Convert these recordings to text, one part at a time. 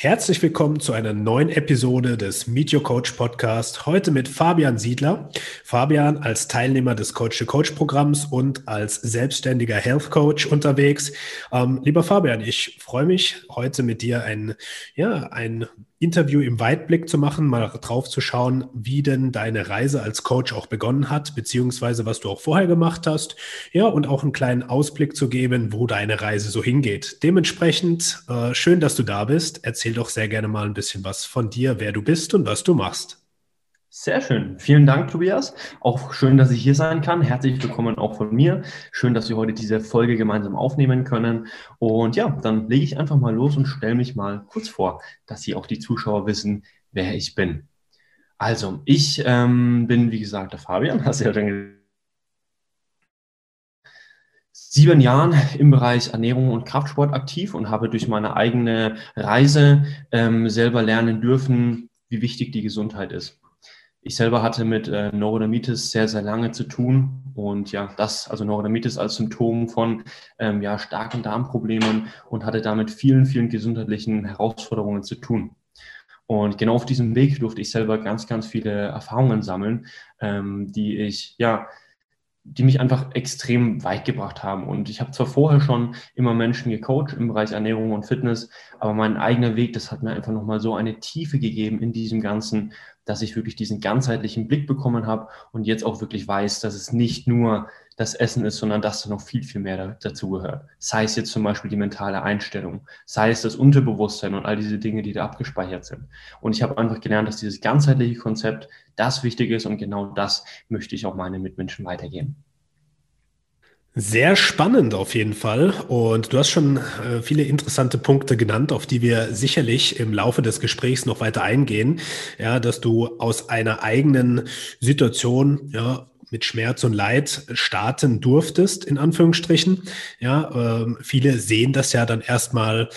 Herzlich willkommen zu einer neuen Episode des Meet Your Coach Podcast. Heute mit Fabian Siedler. Fabian als Teilnehmer des Coach to Coach Programms und als selbstständiger Health Coach unterwegs. Ähm, lieber Fabian, ich freue mich, heute mit dir ein, ja, ein Interview im Weitblick zu machen, mal drauf zu schauen, wie denn deine Reise als Coach auch begonnen hat, beziehungsweise was du auch vorher gemacht hast. Ja, und auch einen kleinen Ausblick zu geben, wo deine Reise so hingeht. Dementsprechend äh, schön, dass du da bist. Erzähl doch sehr gerne mal ein bisschen was von dir, wer du bist und was du machst. Sehr schön. Vielen Dank, Tobias. Auch schön, dass ich hier sein kann. Herzlich willkommen auch von mir. Schön, dass wir heute diese Folge gemeinsam aufnehmen können. Und ja, dann lege ich einfach mal los und stelle mich mal kurz vor, dass Sie auch die Zuschauer wissen, wer ich bin. Also, ich ähm, bin, wie gesagt, der Fabian, hast du ja schon sieben Jahren im Bereich Ernährung und Kraftsport aktiv und habe durch meine eigene Reise ähm, selber lernen dürfen, wie wichtig die Gesundheit ist. Ich selber hatte mit äh, Neurodermitis sehr, sehr lange zu tun. Und ja, das, also Neurodermitis als Symptom von ähm, ja, starken Darmproblemen und hatte damit vielen, vielen gesundheitlichen Herausforderungen zu tun. Und genau auf diesem Weg durfte ich selber ganz, ganz viele Erfahrungen sammeln, ähm, die ich ja die mich einfach extrem weit gebracht haben. Und ich habe zwar vorher schon immer Menschen gecoacht im Bereich Ernährung und Fitness, aber mein eigener Weg, das hat mir einfach nochmal so eine Tiefe gegeben in diesem Ganzen, dass ich wirklich diesen ganzheitlichen Blick bekommen habe und jetzt auch wirklich weiß, dass es nicht nur das Essen ist, sondern dass da noch viel, viel mehr dazu gehört. Sei es jetzt zum Beispiel die mentale Einstellung, sei es das Unterbewusstsein und all diese Dinge, die da abgespeichert sind. Und ich habe einfach gelernt, dass dieses ganzheitliche Konzept das wichtig ist und genau das möchte ich auch meinen Mitmenschen weitergeben. Sehr spannend auf jeden Fall. Und du hast schon äh, viele interessante Punkte genannt, auf die wir sicherlich im Laufe des Gesprächs noch weiter eingehen. Ja, dass du aus einer eigenen Situation, ja, mit Schmerz und Leid starten durftest, in Anführungsstrichen. Ja, äh, viele sehen das ja dann erstmal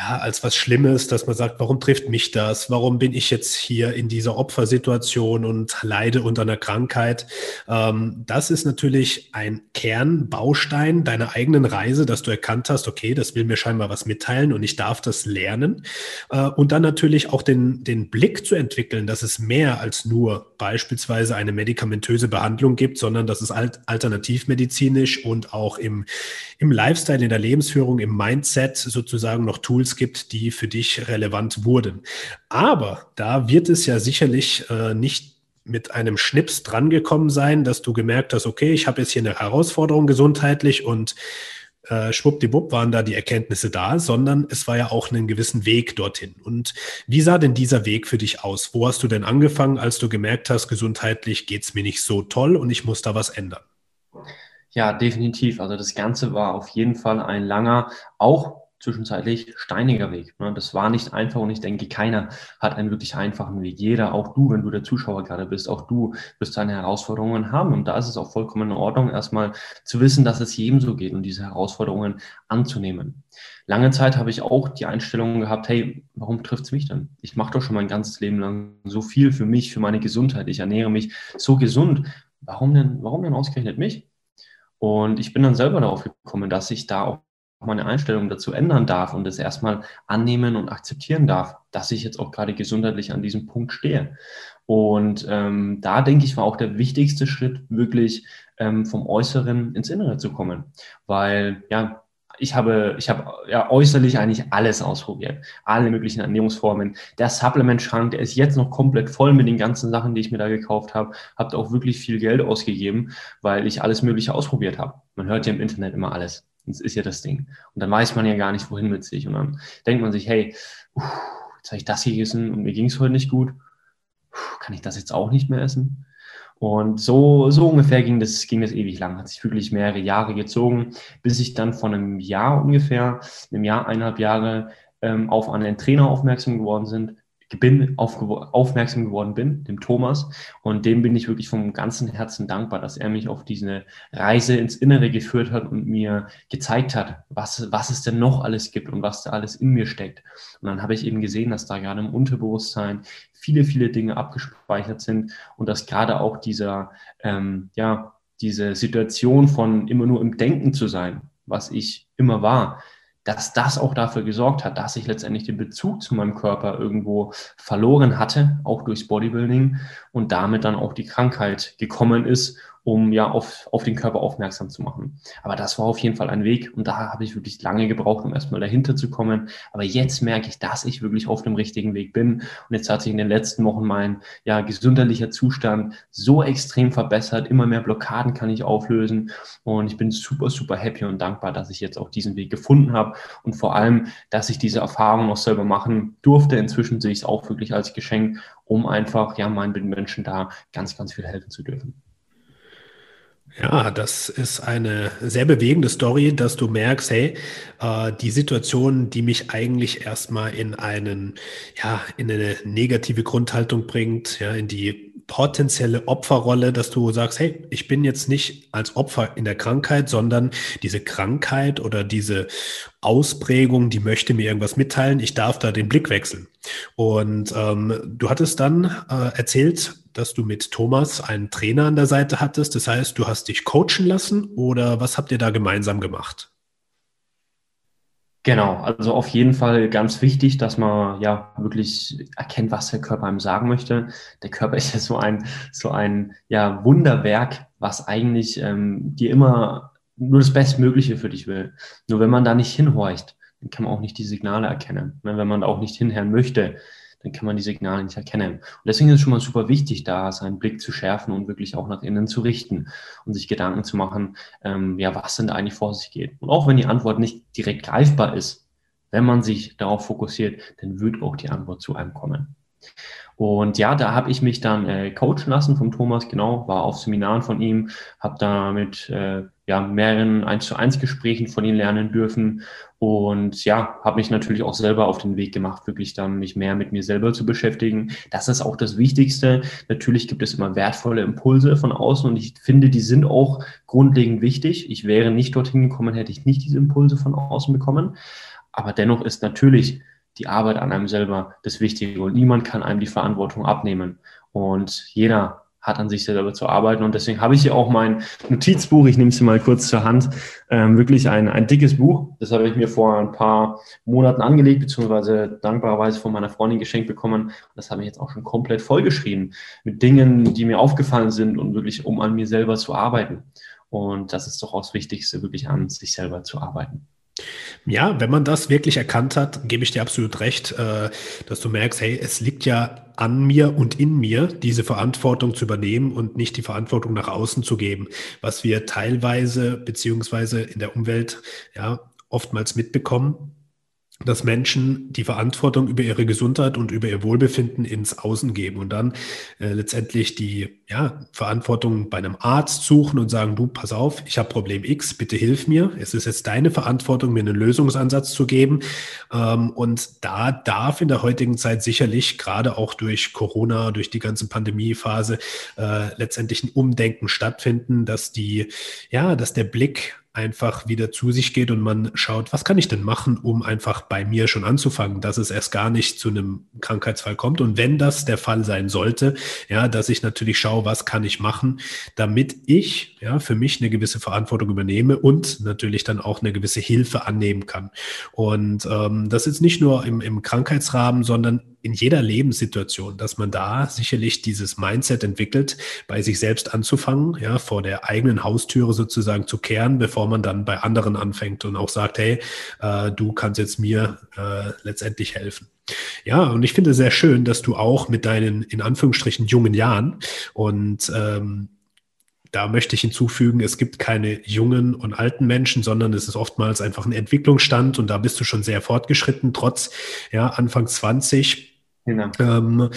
ja, als was Schlimmes, dass man sagt, warum trifft mich das? Warum bin ich jetzt hier in dieser Opfersituation und leide unter einer Krankheit? Ähm, das ist natürlich ein Kernbaustein deiner eigenen Reise, dass du erkannt hast, okay, das will mir scheinbar was mitteilen und ich darf das lernen. Äh, und dann natürlich auch den, den Blick zu entwickeln, dass es mehr als nur beispielsweise eine medikamentöse Behandlung gibt, sondern dass es alternativmedizinisch und auch im, im Lifestyle, in der Lebensführung, im Mindset sozusagen noch Tools Tools gibt, die für dich relevant wurden. Aber da wird es ja sicherlich äh, nicht mit einem Schnips drangekommen sein, dass du gemerkt hast, okay, ich habe jetzt hier eine Herausforderung gesundheitlich und äh, schwuppdiwupp waren da die Erkenntnisse da, sondern es war ja auch einen gewissen Weg dorthin. Und wie sah denn dieser Weg für dich aus? Wo hast du denn angefangen, als du gemerkt hast, gesundheitlich geht es mir nicht so toll und ich muss da was ändern? Ja, definitiv. Also das Ganze war auf jeden Fall ein langer, auch zwischenzeitlich steiniger Weg. Ne? Das war nicht einfach und ich denke, keiner hat einen wirklich einfachen Weg. Jeder, auch du, wenn du der Zuschauer gerade bist, auch du wirst deine Herausforderungen haben. Und da ist es auch vollkommen in Ordnung, erstmal zu wissen, dass es jedem so geht und diese Herausforderungen anzunehmen. Lange Zeit habe ich auch die Einstellung gehabt, hey, warum trifft es mich denn? Ich mache doch schon mein ganzes Leben lang so viel für mich, für meine Gesundheit. Ich ernähre mich so gesund. Warum denn, warum denn ausgerechnet mich? Und ich bin dann selber darauf gekommen, dass ich da auch meine Einstellung dazu ändern darf und es erstmal annehmen und akzeptieren darf, dass ich jetzt auch gerade gesundheitlich an diesem Punkt stehe. Und ähm, da denke ich, war auch der wichtigste Schritt, wirklich ähm, vom Äußeren ins Innere zu kommen. Weil, ja, ich habe, ich habe ja äußerlich eigentlich alles ausprobiert. Alle möglichen Ernährungsformen. Der Supplement-Schrank, der ist jetzt noch komplett voll mit den ganzen Sachen, die ich mir da gekauft habe. Habt auch wirklich viel Geld ausgegeben, weil ich alles Mögliche ausprobiert habe. Man hört ja im Internet immer alles. Das ist ja das Ding. Und dann weiß man ja gar nicht, wohin mit sich. Und dann denkt man sich, hey, uff, jetzt habe ich das gegessen und mir ging es heute nicht gut. Uff, kann ich das jetzt auch nicht mehr essen? Und so, so ungefähr ging das, ging das ewig lang, hat sich wirklich mehrere Jahre gezogen, bis ich dann von einem Jahr ungefähr, einem Jahr, eineinhalb Jahre, ähm, auf einen Trainer aufmerksam geworden sind, bin, auf, aufmerksam geworden bin, dem Thomas. Und dem bin ich wirklich vom ganzen Herzen dankbar, dass er mich auf diese Reise ins Innere geführt hat und mir gezeigt hat, was, was es denn noch alles gibt und was da alles in mir steckt. Und dann habe ich eben gesehen, dass da gerade im Unterbewusstsein viele, viele Dinge abgespeichert sind und dass gerade auch dieser, ähm, ja, diese Situation von immer nur im Denken zu sein, was ich immer war, dass das auch dafür gesorgt hat, dass ich letztendlich den Bezug zu meinem Körper irgendwo verloren hatte, auch durchs Bodybuilding und damit dann auch die Krankheit gekommen ist um ja auf, auf den Körper aufmerksam zu machen. Aber das war auf jeden Fall ein Weg und da habe ich wirklich lange gebraucht, um erstmal dahinter zu kommen. Aber jetzt merke ich, dass ich wirklich auf dem richtigen Weg bin und jetzt hat sich in den letzten Wochen mein ja, gesundheitlicher Zustand so extrem verbessert. Immer mehr Blockaden kann ich auflösen und ich bin super, super happy und dankbar, dass ich jetzt auch diesen Weg gefunden habe und vor allem, dass ich diese Erfahrung auch selber machen durfte. Inzwischen sehe ich es auch wirklich als Geschenk, um einfach ja meinen Menschen da ganz, ganz viel helfen zu dürfen. Ja, das ist eine sehr bewegende Story, dass du merkst, hey, äh, die Situation, die mich eigentlich erstmal in einen, ja, in eine negative Grundhaltung bringt, ja, in die potenzielle Opferrolle, dass du sagst, hey, ich bin jetzt nicht als Opfer in der Krankheit, sondern diese Krankheit oder diese Ausprägung, die möchte mir irgendwas mitteilen, ich darf da den Blick wechseln. Und ähm, du hattest dann äh, erzählt, dass du mit Thomas einen Trainer an der Seite hattest. Das heißt, du hast dich coachen lassen oder was habt ihr da gemeinsam gemacht? Genau, also auf jeden Fall ganz wichtig, dass man ja wirklich erkennt, was der Körper einem sagen möchte. Der Körper ist ja so ein, so ein ja, Wunderwerk, was eigentlich ähm, dir immer nur das Bestmögliche für dich will. Nur wenn man da nicht hinhorcht, dann kann man auch nicht die Signale erkennen. Wenn man auch nicht hinhören möchte, dann kann man die Signale nicht erkennen. Und deswegen ist es schon mal super wichtig, da seinen Blick zu schärfen und wirklich auch nach innen zu richten und sich Gedanken zu machen, ähm, ja, was denn da eigentlich vor sich geht. Und auch wenn die Antwort nicht direkt greifbar ist, wenn man sich darauf fokussiert, dann wird auch die Antwort zu einem kommen. Und ja, da habe ich mich dann äh, coachen lassen vom Thomas, genau, war auf Seminaren von ihm, habe da mit äh, ja, mehreren 1 zu 1 Gesprächen von ihm lernen dürfen und ja, habe mich natürlich auch selber auf den Weg gemacht, wirklich dann mich mehr mit mir selber zu beschäftigen. Das ist auch das Wichtigste. Natürlich gibt es immer wertvolle Impulse von außen und ich finde, die sind auch grundlegend wichtig. Ich wäre nicht dorthin gekommen, hätte ich nicht diese Impulse von außen bekommen. Aber dennoch ist natürlich die Arbeit an einem selber das Wichtige und niemand kann einem die Verantwortung abnehmen. Und jeder hat an sich selber zu arbeiten. Und deswegen habe ich hier auch mein Notizbuch, ich nehme es mal kurz zur Hand, ähm, wirklich ein, ein dickes Buch. Das habe ich mir vor ein paar Monaten angelegt, beziehungsweise dankbarerweise von meiner Freundin geschenkt bekommen. Das habe ich jetzt auch schon komplett vollgeschrieben mit Dingen, die mir aufgefallen sind und wirklich, um an mir selber zu arbeiten. Und das ist doch auch das Wichtigste, wirklich an sich selber zu arbeiten. Ja, wenn man das wirklich erkannt hat, gebe ich dir absolut recht, äh, dass du merkst, hey, es liegt ja an mir und in mir, diese Verantwortung zu übernehmen und nicht die Verantwortung nach außen zu geben, was wir teilweise beziehungsweise in der Umwelt ja oftmals mitbekommen, dass Menschen die Verantwortung über ihre Gesundheit und über ihr Wohlbefinden ins Außen geben und dann äh, letztendlich die ja, Verantwortung bei einem Arzt suchen und sagen, du, pass auf, ich habe Problem X, bitte hilf mir. Es ist jetzt deine Verantwortung, mir einen Lösungsansatz zu geben. Ähm, und da darf in der heutigen Zeit sicherlich, gerade auch durch Corona, durch die ganze Pandemiephase, äh, letztendlich ein Umdenken stattfinden, dass die, ja, dass der Blick einfach wieder zu sich geht und man schaut, was kann ich denn machen, um einfach bei mir schon anzufangen, dass es erst gar nicht zu einem Krankheitsfall kommt. Und wenn das der Fall sein sollte, ja, dass ich natürlich schaue, was kann ich machen, damit ich ja für mich eine gewisse Verantwortung übernehme und natürlich dann auch eine gewisse Hilfe annehmen kann. Und ähm, das ist nicht nur im, im Krankheitsrahmen, sondern in jeder Lebenssituation, dass man da sicherlich dieses Mindset entwickelt, bei sich selbst anzufangen, ja, vor der eigenen Haustüre sozusagen zu kehren, bevor man dann bei anderen anfängt und auch sagt, hey, äh, du kannst jetzt mir äh, letztendlich helfen. Ja, und ich finde sehr schön, dass du auch mit deinen in Anführungsstrichen jungen Jahren und ähm, da möchte ich hinzufügen, es gibt keine jungen und alten Menschen, sondern es ist oftmals einfach ein Entwicklungsstand und da bist du schon sehr fortgeschritten, trotz ja, Anfang 20 Genau. Ähm,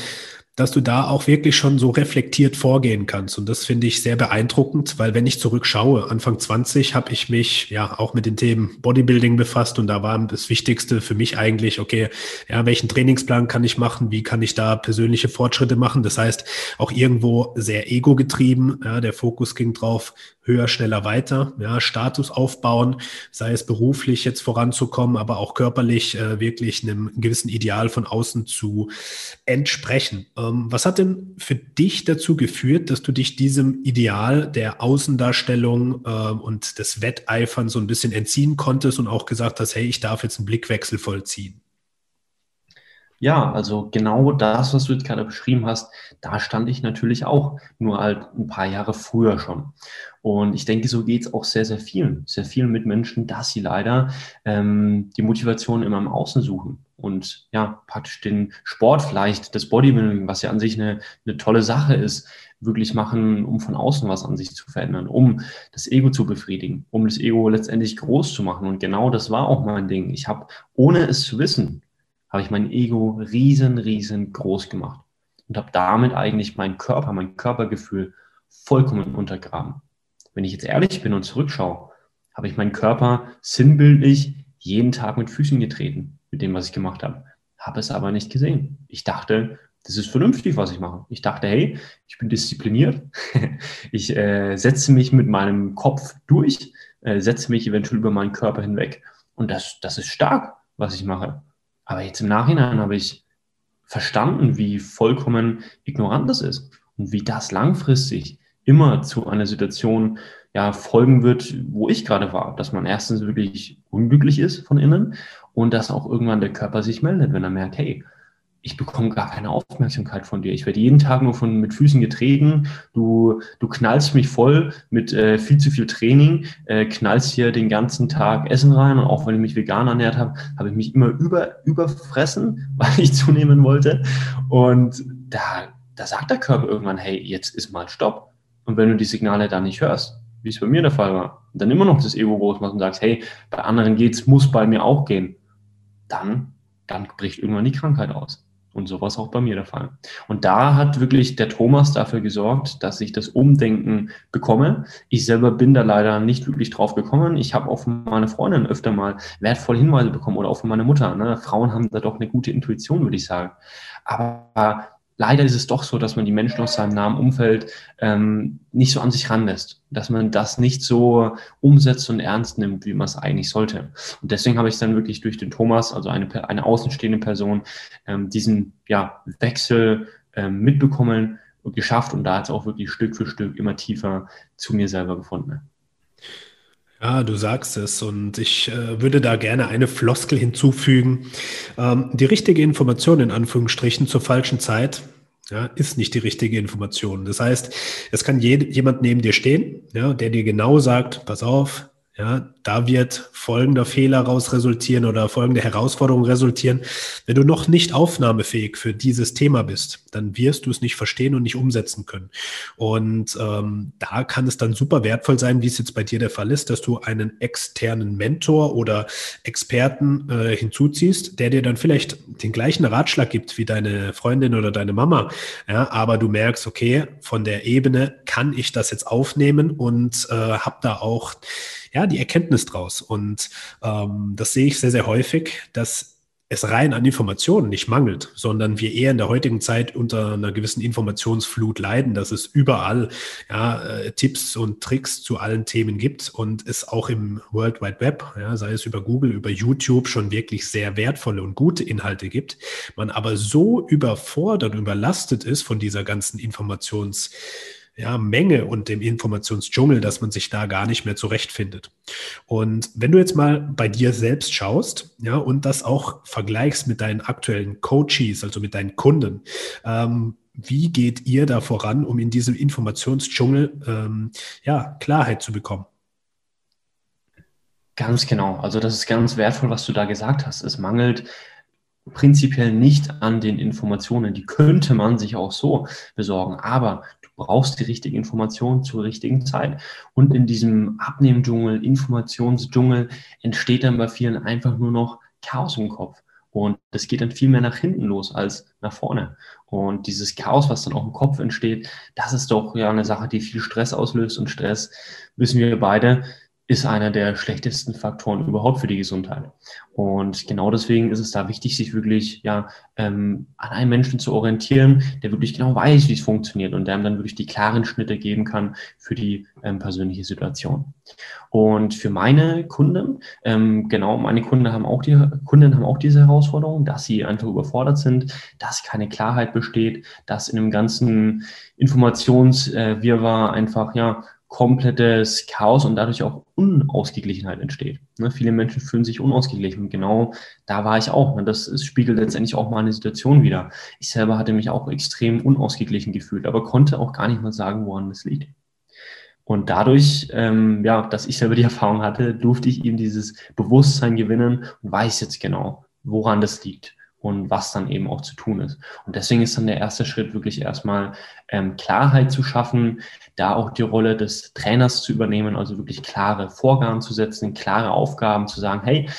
dass du da auch wirklich schon so reflektiert vorgehen kannst. Und das finde ich sehr beeindruckend, weil wenn ich zurückschaue, Anfang 20 habe ich mich ja auch mit den Themen Bodybuilding befasst und da war das Wichtigste für mich eigentlich, okay, ja, welchen Trainingsplan kann ich machen? Wie kann ich da persönliche Fortschritte machen? Das heißt, auch irgendwo sehr ego getrieben. Ja, der Fokus ging drauf, höher, schneller, weiter, ja, Status aufbauen, sei es beruflich jetzt voranzukommen, aber auch körperlich äh, wirklich einem gewissen Ideal von außen zu entsprechen. Ähm, was hat denn für dich dazu geführt, dass du dich diesem Ideal der Außendarstellung äh, und des Wetteifern so ein bisschen entziehen konntest und auch gesagt hast, hey, ich darf jetzt einen Blickwechsel vollziehen? Ja, also genau das, was du jetzt gerade beschrieben hast, da stand ich natürlich auch, nur halt ein paar Jahre früher schon. Und ich denke, so geht es auch sehr, sehr vielen, sehr vielen Mitmenschen, dass sie leider ähm, die Motivation immer im Außen suchen und ja, praktisch den Sport vielleicht, das Bodybuilding, was ja an sich eine, eine tolle Sache ist, wirklich machen, um von außen was an sich zu verändern, um das Ego zu befriedigen, um das Ego letztendlich groß zu machen. Und genau das war auch mein Ding. Ich habe, ohne es zu wissen, habe ich mein Ego riesen, riesen groß gemacht und habe damit eigentlich meinen Körper, mein Körpergefühl vollkommen untergraben. Wenn ich jetzt ehrlich bin und zurückschaue, habe ich meinen Körper sinnbildlich jeden Tag mit Füßen getreten, mit dem, was ich gemacht habe. Habe es aber nicht gesehen. Ich dachte, das ist vernünftig, was ich mache. Ich dachte, hey, ich bin diszipliniert. ich äh, setze mich mit meinem Kopf durch, äh, setze mich eventuell über meinen Körper hinweg. Und das, das ist stark, was ich mache. Aber jetzt im Nachhinein habe ich verstanden, wie vollkommen ignorant das ist und wie das langfristig immer zu einer Situation ja, folgen wird, wo ich gerade war. Dass man erstens wirklich unglücklich ist von innen und dass auch irgendwann der Körper sich meldet, wenn er merkt, hey, ich bekomme gar keine Aufmerksamkeit von dir. Ich werde jeden Tag nur von, mit Füßen getreten. Du, du knallst mich voll mit äh, viel zu viel Training, äh, knallst hier den ganzen Tag Essen rein. Und auch wenn ich mich vegan ernährt habe, habe ich mich immer über, überfressen, weil ich zunehmen wollte. Und da, da sagt der Körper irgendwann, hey, jetzt ist mal Stopp. Und wenn du die Signale da nicht hörst, wie es bei mir der Fall war, dann immer noch das Ego groß machst und sagst, hey, bei anderen geht's, muss bei mir auch gehen, dann, dann bricht irgendwann die Krankheit aus. Und so war es auch bei mir der Fall. Und da hat wirklich der Thomas dafür gesorgt, dass ich das Umdenken bekomme. Ich selber bin da leider nicht wirklich drauf gekommen. Ich habe auch von meiner Freundin öfter mal wertvolle Hinweise bekommen oder auch von meiner Mutter. Ne? Frauen haben da doch eine gute Intuition, würde ich sagen. Aber leider ist es doch so, dass man die Menschen aus seinem nahen Umfeld ähm, nicht so an sich ranlässt, dass man das nicht so umsetzt und ernst nimmt, wie man es eigentlich sollte. Und deswegen habe ich dann wirklich durch den Thomas, also eine, eine außenstehende Person, ähm, diesen ja, Wechsel ähm, mitbekommen und geschafft und da jetzt auch wirklich Stück für Stück immer tiefer zu mir selber gefunden. Ja, du sagst es und ich äh, würde da gerne eine Floskel hinzufügen. Ähm, die richtige Information in Anführungsstrichen zur falschen Zeit ja, ist nicht die richtige Information. Das heißt, es kann jemand neben dir stehen, ja, der dir genau sagt, pass auf, ja, da wird folgender Fehler raus resultieren oder folgende Herausforderung resultieren. Wenn du noch nicht aufnahmefähig für dieses Thema bist, dann wirst du es nicht verstehen und nicht umsetzen können. Und ähm, da kann es dann super wertvoll sein, wie es jetzt bei dir der Fall ist, dass du einen externen Mentor oder Experten äh, hinzuziehst, der dir dann vielleicht den gleichen Ratschlag gibt wie deine Freundin oder deine Mama. Ja, aber du merkst, okay, von der Ebene kann ich das jetzt aufnehmen und äh, habe da auch ja, die Erkenntnis draus. Und ähm, das sehe ich sehr, sehr häufig, dass es rein an Informationen nicht mangelt, sondern wir eher in der heutigen Zeit unter einer gewissen Informationsflut leiden, dass es überall ja, äh, Tipps und Tricks zu allen Themen gibt und es auch im World Wide Web, ja, sei es über Google, über YouTube, schon wirklich sehr wertvolle und gute Inhalte gibt. Man aber so überfordert überlastet ist von dieser ganzen Informations- ja, Menge und dem Informationsdschungel, dass man sich da gar nicht mehr zurechtfindet. Und wenn du jetzt mal bei dir selbst schaust, ja, und das auch vergleichst mit deinen aktuellen Coaches, also mit deinen Kunden, ähm, wie geht ihr da voran, um in diesem Informationsdschungel ähm, ja, Klarheit zu bekommen? Ganz genau. Also das ist ganz wertvoll, was du da gesagt hast. Es mangelt prinzipiell nicht an den Informationen. Die könnte man sich auch so besorgen. Aber brauchst die richtige Information zur richtigen Zeit. Und in diesem Abnehmdschungel, Informationsdschungel entsteht dann bei vielen einfach nur noch Chaos im Kopf. Und das geht dann viel mehr nach hinten los als nach vorne. Und dieses Chaos, was dann auch im Kopf entsteht, das ist doch ja eine Sache, die viel Stress auslöst. Und Stress, wissen wir beide, ist einer der schlechtesten Faktoren überhaupt für die Gesundheit. Und genau deswegen ist es da wichtig, sich wirklich ja ähm, an einem Menschen zu orientieren, der wirklich genau weiß, wie es funktioniert und der dann wirklich die klaren Schnitte geben kann für die ähm, persönliche Situation. Und für meine Kunden, ähm, genau, meine Kunden haben auch die Kunden haben auch diese Herausforderung, dass sie einfach überfordert sind, dass keine Klarheit besteht, dass in dem ganzen Informationswirrwarr einfach ja komplettes Chaos und dadurch auch Unausgeglichenheit entsteht. Ne, viele Menschen fühlen sich unausgeglichen. Genau da war ich auch. Ne, das ist, spiegelt letztendlich auch meine Situation wieder. Ich selber hatte mich auch extrem unausgeglichen gefühlt, aber konnte auch gar nicht mal sagen, woran das liegt. Und dadurch, ähm, ja, dass ich selber die Erfahrung hatte, durfte ich eben dieses Bewusstsein gewinnen und weiß jetzt genau, woran das liegt und was dann eben auch zu tun ist. Und deswegen ist dann der erste Schritt wirklich erstmal ähm, Klarheit zu schaffen, da auch die Rolle des Trainers zu übernehmen, also wirklich klare Vorgaben zu setzen, klare Aufgaben zu sagen, hey,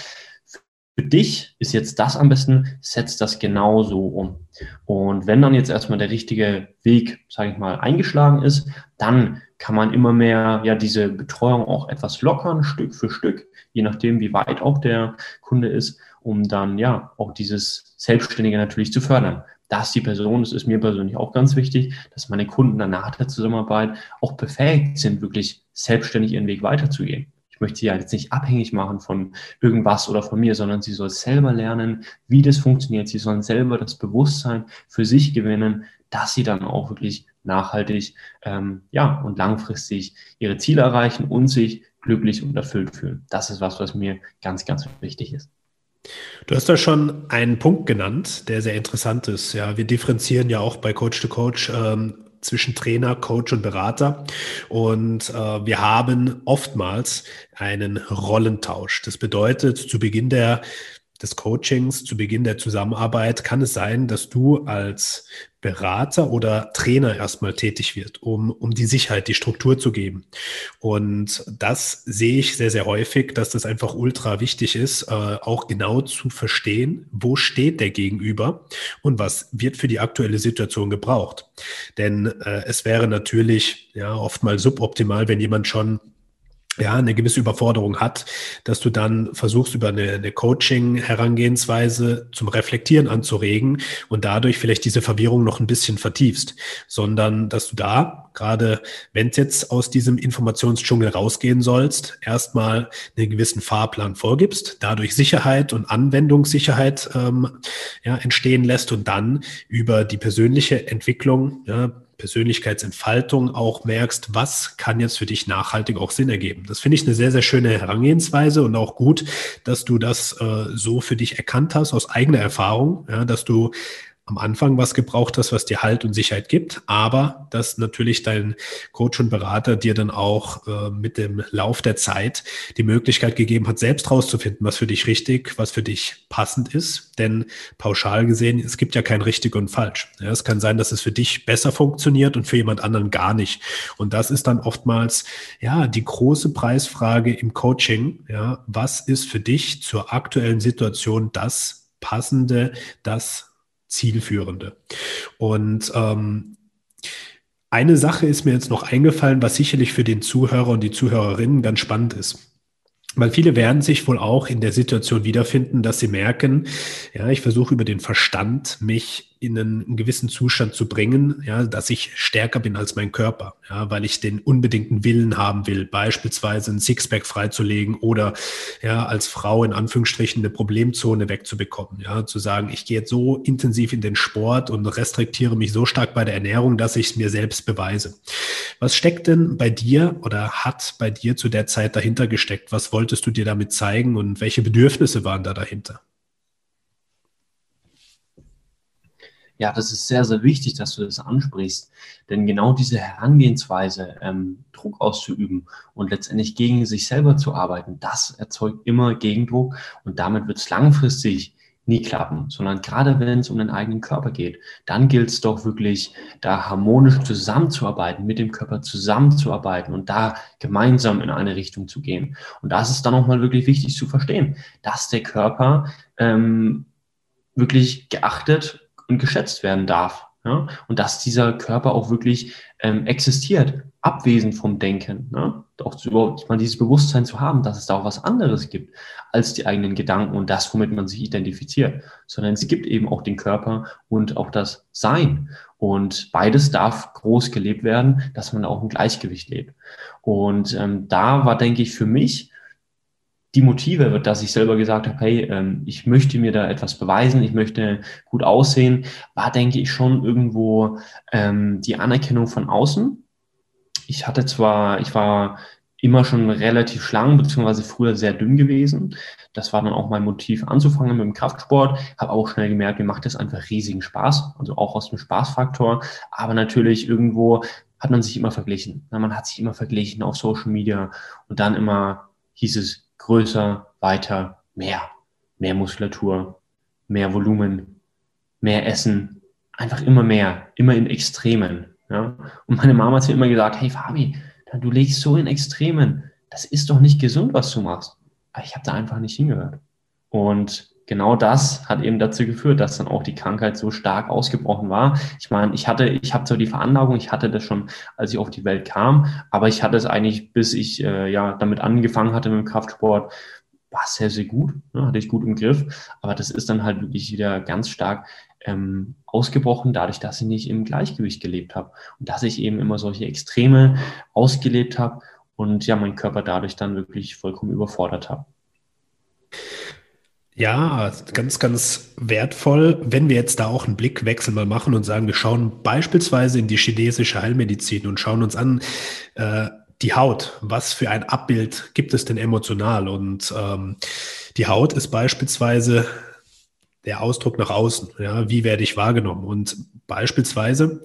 für dich ist jetzt das am besten, setz das genau so um. Und wenn dann jetzt erstmal der richtige Weg, sage ich mal, eingeschlagen ist, dann kann man immer mehr ja diese Betreuung auch etwas lockern, Stück für Stück, je nachdem, wie weit auch der Kunde ist, um dann ja auch dieses Selbstständige natürlich zu fördern. Dass die Person, das ist mir persönlich auch ganz wichtig, dass meine Kunden danach der Zusammenarbeit auch befähigt sind, wirklich selbstständig ihren Weg weiterzugehen. Ich möchte sie ja jetzt nicht abhängig machen von irgendwas oder von mir, sondern sie soll selber lernen, wie das funktioniert. Sie sollen selber das Bewusstsein für sich gewinnen, dass sie dann auch wirklich nachhaltig ähm, ja, und langfristig ihre Ziele erreichen und sich glücklich und erfüllt fühlen. Das ist was, was mir ganz, ganz wichtig ist. Du hast da schon einen Punkt genannt, der sehr interessant ist. Ja, wir differenzieren ja auch bei Coach to Coach ähm, zwischen Trainer, Coach und Berater. Und äh, wir haben oftmals einen Rollentausch. Das bedeutet, zu Beginn der des Coachings, zu Beginn der Zusammenarbeit kann es sein, dass du als Berater oder Trainer erstmal tätig wird, um, um die Sicherheit, die Struktur zu geben. Und das sehe ich sehr, sehr häufig, dass das einfach ultra wichtig ist, äh, auch genau zu verstehen, wo steht der Gegenüber und was wird für die aktuelle Situation gebraucht. Denn äh, es wäre natürlich ja oft mal suboptimal, wenn jemand schon ja, eine gewisse Überforderung hat, dass du dann versuchst, über eine, eine Coaching-Herangehensweise zum Reflektieren anzuregen und dadurch vielleicht diese Verwirrung noch ein bisschen vertiefst, sondern dass du da, gerade wenn es jetzt aus diesem Informationsdschungel rausgehen sollst, erstmal einen gewissen Fahrplan vorgibst, dadurch Sicherheit und Anwendungssicherheit ähm, ja, entstehen lässt und dann über die persönliche Entwicklung, ja, Persönlichkeitsentfaltung auch merkst, was kann jetzt für dich nachhaltig auch Sinn ergeben. Das finde ich eine sehr, sehr schöne Herangehensweise und auch gut, dass du das äh, so für dich erkannt hast aus eigener Erfahrung, ja, dass du am Anfang was gebraucht hast, was dir Halt und Sicherheit gibt, aber dass natürlich dein Coach und Berater dir dann auch äh, mit dem Lauf der Zeit die Möglichkeit gegeben hat, selbst rauszufinden, was für dich richtig, was für dich passend ist. Denn pauschal gesehen, es gibt ja kein richtig und falsch. Ja, es kann sein, dass es für dich besser funktioniert und für jemand anderen gar nicht. Und das ist dann oftmals ja die große Preisfrage im Coaching. Ja, was ist für dich zur aktuellen Situation das passende, das zielführende. Und ähm, eine Sache ist mir jetzt noch eingefallen, was sicherlich für den Zuhörer und die Zuhörerinnen ganz spannend ist. Weil viele werden sich wohl auch in der Situation wiederfinden, dass sie merken, ja, ich versuche über den Verstand mich in einen gewissen Zustand zu bringen, ja, dass ich stärker bin als mein Körper, ja, weil ich den unbedingten Willen haben will, beispielsweise ein Sixpack freizulegen oder ja, als Frau in Anführungsstrichen eine Problemzone wegzubekommen, ja, zu sagen, ich gehe jetzt so intensiv in den Sport und restriktiere mich so stark bei der Ernährung, dass ich es mir selbst beweise. Was steckt denn bei dir oder hat bei dir zu der Zeit dahinter gesteckt? Was wolltest du dir damit zeigen und welche Bedürfnisse waren da dahinter? Ja, das ist sehr, sehr wichtig, dass du das ansprichst. Denn genau diese Herangehensweise, ähm, Druck auszuüben und letztendlich gegen sich selber zu arbeiten, das erzeugt immer Gegendruck und damit wird es langfristig nie klappen, sondern gerade wenn es um den eigenen Körper geht, dann gilt es doch wirklich, da harmonisch zusammenzuarbeiten, mit dem Körper zusammenzuarbeiten und da gemeinsam in eine Richtung zu gehen. Und das ist dann nochmal wirklich wichtig zu verstehen, dass der Körper ähm, wirklich geachtet und geschätzt werden darf. Ja? Und dass dieser Körper auch wirklich ähm, existiert, abwesend vom Denken. Ne? Auch überhaupt mal dieses Bewusstsein zu haben, dass es da auch was anderes gibt als die eigenen Gedanken und das, womit man sich identifiziert, sondern es gibt eben auch den Körper und auch das Sein. Und beides darf groß gelebt werden, dass man auch im Gleichgewicht lebt. Und ähm, da war, denke ich, für mich die Motive, dass ich selber gesagt habe, hey, ähm, ich möchte mir da etwas beweisen, ich möchte gut aussehen, war, denke ich, schon irgendwo ähm, die Anerkennung von außen. Ich hatte zwar, ich war immer schon relativ schlank, beziehungsweise früher sehr dünn gewesen. Das war dann auch mein Motiv anzufangen mit dem Kraftsport. Habe auch schnell gemerkt, mir macht das einfach riesigen Spaß, also auch aus dem Spaßfaktor. Aber natürlich irgendwo hat man sich immer verglichen. Man hat sich immer verglichen auf Social Media und dann immer hieß es, größer, weiter, mehr. Mehr Muskulatur, mehr Volumen, mehr Essen, einfach immer mehr, immer in Extremen. Ja? Und meine Mama hat mir immer gesagt, hey Fabi, du legst so in Extremen, das ist doch nicht gesund, was du machst. Aber ich habe da einfach nicht hingehört. Und genau das hat eben dazu geführt, dass dann auch die Krankheit so stark ausgebrochen war. Ich meine, ich hatte, ich habe zwar die Veranlagung, ich hatte das schon, als ich auf die Welt kam, aber ich hatte es eigentlich, bis ich äh, ja damit angefangen hatte mit dem Kraftsport, war sehr, sehr gut, ne, hatte ich gut im Griff. Aber das ist dann halt wirklich wieder ganz stark ähm, ausgebrochen, dadurch, dass ich nicht im Gleichgewicht gelebt habe und dass ich eben immer solche Extreme ausgelebt habe und ja, meinen Körper dadurch dann wirklich vollkommen überfordert habe. Ja, ganz, ganz wertvoll, wenn wir jetzt da auch einen Blickwechsel mal machen und sagen, wir schauen beispielsweise in die chinesische Heilmedizin und schauen uns an, äh, die Haut, was für ein Abbild gibt es denn emotional? Und ähm, die Haut ist beispielsweise der Ausdruck nach außen. Ja, wie werde ich wahrgenommen? Und beispielsweise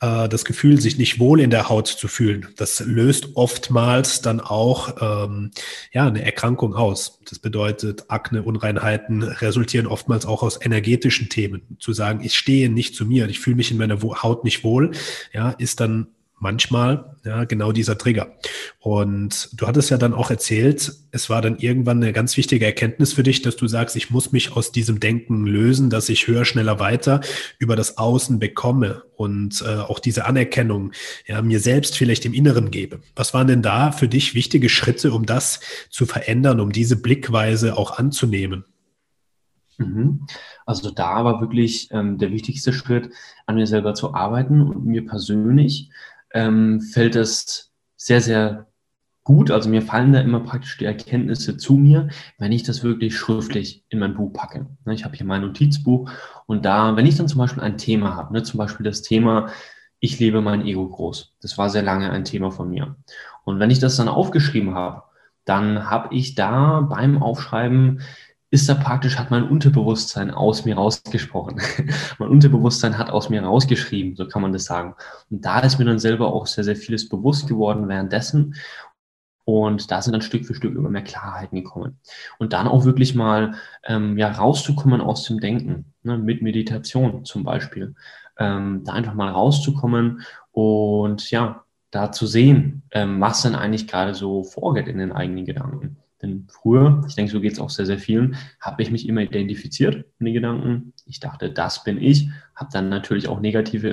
äh, das Gefühl, sich nicht wohl in der Haut zu fühlen, das löst oftmals dann auch ähm, ja eine Erkrankung aus. Das bedeutet, Akne, Unreinheiten resultieren oftmals auch aus energetischen Themen. Zu sagen, ich stehe nicht zu mir, ich fühle mich in meiner Haut nicht wohl, ja, ist dann manchmal ja genau dieser Trigger. Und du hattest ja dann auch erzählt, es war dann irgendwann eine ganz wichtige Erkenntnis für dich, dass du sagst, ich muss mich aus diesem Denken lösen, dass ich höher, schneller, weiter über das Außen bekomme und äh, auch diese Anerkennung ja mir selbst vielleicht im Inneren gebe. Was waren denn da für dich wichtige Schritte, um das zu verändern, um diese Blickweise auch anzunehmen? Mhm. Also da war wirklich ähm, der wichtigste Schritt, an mir selber zu arbeiten und mir persönlich ähm, fällt es sehr, sehr gut. Also mir fallen da immer praktisch die Erkenntnisse zu mir, wenn ich das wirklich schriftlich in mein Buch packe. Ne, ich habe hier mein Notizbuch und da, wenn ich dann zum Beispiel ein Thema habe, ne, zum Beispiel das Thema, ich lebe mein Ego groß. Das war sehr lange ein Thema von mir. Und wenn ich das dann aufgeschrieben habe, dann habe ich da beim Aufschreiben ist da praktisch, hat mein Unterbewusstsein aus mir rausgesprochen. mein Unterbewusstsein hat aus mir rausgeschrieben, so kann man das sagen. Und da ist mir dann selber auch sehr, sehr vieles bewusst geworden währenddessen. Und da sind dann Stück für Stück immer mehr Klarheiten gekommen. Und dann auch wirklich mal ähm, ja, rauszukommen aus dem Denken, ne, mit Meditation zum Beispiel. Ähm, da einfach mal rauszukommen und ja, da zu sehen, ähm, was denn eigentlich gerade so vorgeht in den eigenen Gedanken. Denn früher, ich denke, so geht es auch sehr, sehr vielen, habe ich mich immer identifiziert mit den Gedanken. Ich dachte, das bin ich, habe dann natürlich auch negative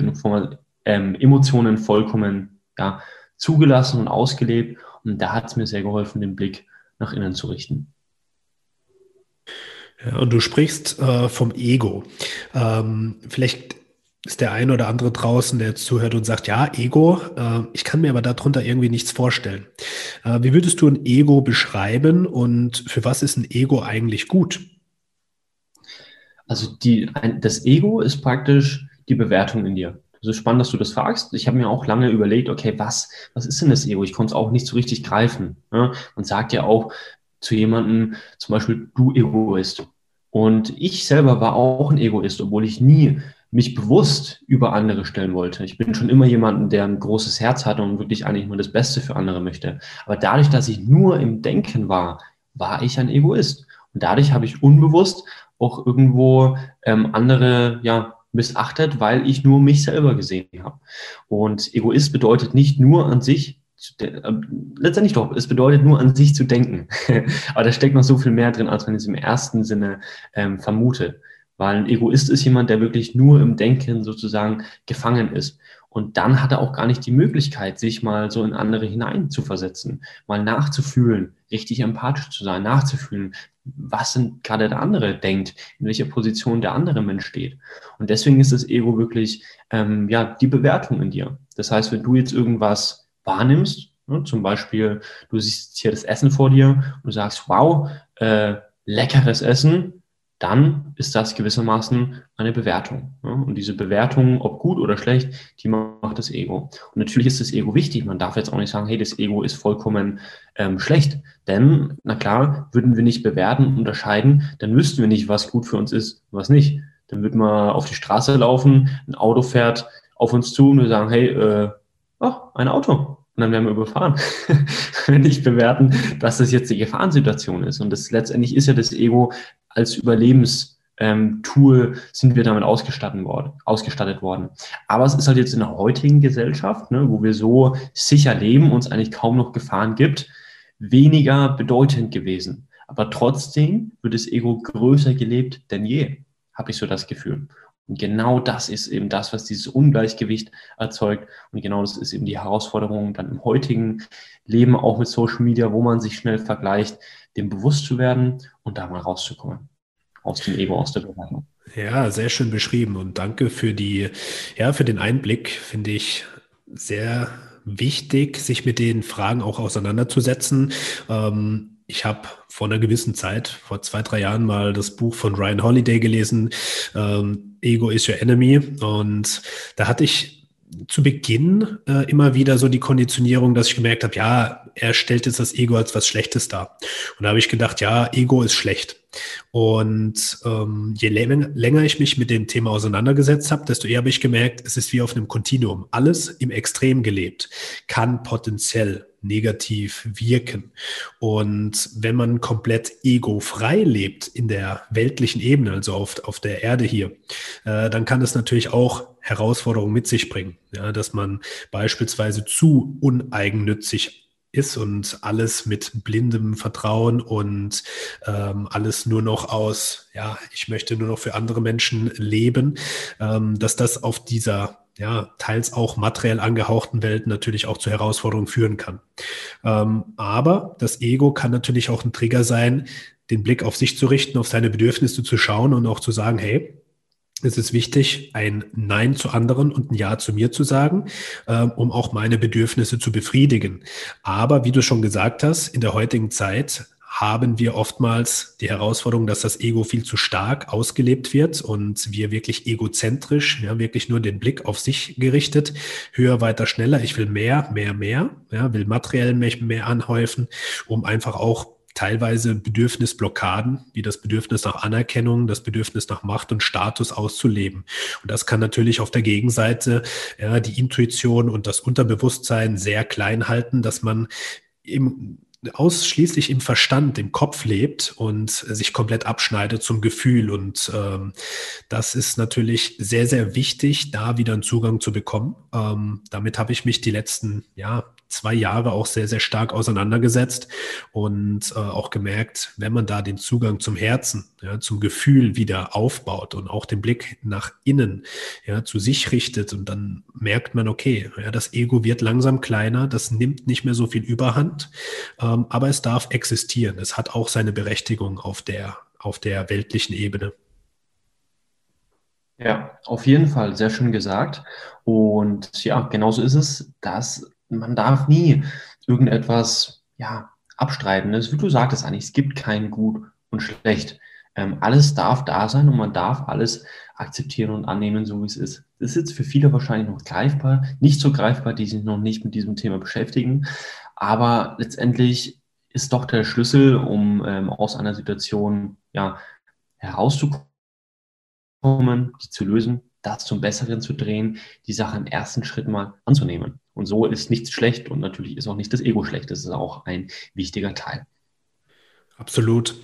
ähm, Emotionen vollkommen ja, zugelassen und ausgelebt. Und da hat es mir sehr geholfen, den Blick nach innen zu richten. Ja, und du sprichst äh, vom Ego. Ähm, vielleicht ist der ein oder andere draußen, der jetzt zuhört und sagt, ja, Ego, äh, ich kann mir aber darunter irgendwie nichts vorstellen. Äh, wie würdest du ein Ego beschreiben und für was ist ein Ego eigentlich gut? Also die, ein, das Ego ist praktisch die Bewertung in dir. Es ist spannend, dass du das fragst. Ich habe mir auch lange überlegt, okay, was, was ist denn das Ego? Ich konnte es auch nicht so richtig greifen. Ne? Man sagt ja auch zu jemandem, zum Beispiel, du Egoist. Und ich selber war auch ein Egoist, obwohl ich nie mich bewusst über andere stellen wollte. Ich bin schon immer jemand, der ein großes Herz hat und wirklich eigentlich nur das Beste für andere möchte. Aber dadurch, dass ich nur im Denken war, war ich ein Egoist. Und dadurch habe ich unbewusst auch irgendwo ähm, andere ja, missachtet, weil ich nur mich selber gesehen habe. Und Egoist bedeutet nicht nur an sich, äh, letztendlich doch, es bedeutet nur an sich zu denken. Aber da steckt noch so viel mehr drin, als man es im ersten Sinne ähm, vermutet. Weil ein Egoist ist jemand, der wirklich nur im Denken sozusagen gefangen ist. Und dann hat er auch gar nicht die Möglichkeit, sich mal so in andere hinein zu versetzen, mal nachzufühlen, richtig empathisch zu sein, nachzufühlen, was denn gerade der andere denkt, in welcher Position der andere Mensch steht. Und deswegen ist das Ego wirklich ähm, ja die Bewertung in dir. Das heißt, wenn du jetzt irgendwas wahrnimmst, ne, zum Beispiel, du siehst hier das Essen vor dir und du sagst, wow, äh, leckeres Essen, dann ist das gewissermaßen eine Bewertung. Und diese Bewertung, ob gut oder schlecht, die macht das Ego. Und natürlich ist das Ego wichtig. Man darf jetzt auch nicht sagen, hey, das Ego ist vollkommen ähm, schlecht. Denn, na klar, würden wir nicht bewerten, unterscheiden, dann wüssten wir nicht, was gut für uns ist und was nicht. Dann würden wir auf die Straße laufen, ein Auto fährt auf uns zu und wir sagen, hey, äh, oh, ein Auto und dann werden wir überfahren. Wenn nicht bewerten, dass das jetzt die Gefahrensituation ist. Und das letztendlich ist ja das Ego als Überlebenstool ähm, sind wir damit ausgestattet worden, ausgestattet worden. Aber es ist halt jetzt in der heutigen Gesellschaft, ne, wo wir so sicher leben, uns eigentlich kaum noch Gefahren gibt, weniger bedeutend gewesen. Aber trotzdem wird das Ego größer gelebt denn je, habe ich so das Gefühl. Und genau das ist eben das, was dieses Ungleichgewicht erzeugt. Und genau das ist eben die Herausforderung dann im heutigen Leben, auch mit Social Media, wo man sich schnell vergleicht, dem bewusst zu werden und da mal rauszukommen. Aus dem Ego, aus der Bewertung. Ja, sehr schön beschrieben und danke für die, ja, für den Einblick, finde ich sehr wichtig, sich mit den Fragen auch auseinanderzusetzen. Ähm, ich habe vor einer gewissen Zeit, vor zwei, drei Jahren mal das Buch von Ryan Holiday gelesen, ähm, Ego is your enemy. Und da hatte ich zu Beginn äh, immer wieder so die Konditionierung, dass ich gemerkt habe, ja, er stellt jetzt das Ego als was Schlechtes dar. Und da habe ich gedacht, ja, Ego ist schlecht. Und ähm, je länger, länger ich mich mit dem Thema auseinandergesetzt habe, desto eher habe ich gemerkt, es ist wie auf einem Kontinuum. Alles im Extrem gelebt kann potenziell negativ wirken. Und wenn man komplett ego-frei lebt in der weltlichen Ebene, also auf, auf der Erde hier, äh, dann kann das natürlich auch Herausforderungen mit sich bringen. Ja, dass man beispielsweise zu uneigennützig ist und alles mit blindem Vertrauen und ähm, alles nur noch aus, ja, ich möchte nur noch für andere Menschen leben, ähm, dass das auf dieser ja, teils auch materiell angehauchten Welt natürlich auch zu Herausforderungen führen kann. Ähm, aber das Ego kann natürlich auch ein Trigger sein, den Blick auf sich zu richten, auf seine Bedürfnisse zu schauen und auch zu sagen, hey, es ist wichtig, ein Nein zu anderen und ein Ja zu mir zu sagen, ähm, um auch meine Bedürfnisse zu befriedigen. Aber wie du schon gesagt hast, in der heutigen Zeit haben wir oftmals die Herausforderung, dass das Ego viel zu stark ausgelebt wird und wir wirklich egozentrisch, ja, wirklich nur den Blick auf sich gerichtet, höher, weiter, schneller. Ich will mehr, mehr, mehr, ja, will materiell mehr, anhäufen, um einfach auch teilweise Bedürfnisblockaden, wie das Bedürfnis nach Anerkennung, das Bedürfnis nach Macht und Status auszuleben. Und das kann natürlich auf der Gegenseite ja, die Intuition und das Unterbewusstsein sehr klein halten, dass man im ausschließlich im Verstand, im Kopf lebt und sich komplett abschneidet zum Gefühl. Und ähm, das ist natürlich sehr, sehr wichtig, da wieder einen Zugang zu bekommen. Ähm, damit habe ich mich die letzten ja, zwei Jahre auch sehr, sehr stark auseinandergesetzt und äh, auch gemerkt, wenn man da den Zugang zum Herzen, ja, zum Gefühl wieder aufbaut und auch den Blick nach innen, ja, zu sich richtet und dann merkt man, okay, ja, das Ego wird langsam kleiner, das nimmt nicht mehr so viel Überhand, ähm, aber es darf existieren. Es hat auch seine Berechtigung auf der, auf der weltlichen Ebene. Ja, auf jeden Fall, sehr schön gesagt. Und ja, genauso ist es, dass man darf nie irgendetwas ja, abstreiten. Das, wie du sagtest eigentlich, es gibt kein Gut und Schlecht. Ähm, alles darf da sein und man darf alles akzeptieren und annehmen, so wie es ist. Das ist jetzt für viele wahrscheinlich noch greifbar, nicht so greifbar, die sich noch nicht mit diesem Thema beschäftigen. Aber letztendlich ist doch der Schlüssel, um ähm, aus einer Situation ja, herauszukommen, die zu lösen, das zum Besseren zu drehen, die Sache im ersten Schritt mal anzunehmen. Und so ist nichts schlecht und natürlich ist auch nicht das Ego schlecht. Das ist auch ein wichtiger Teil. Absolut.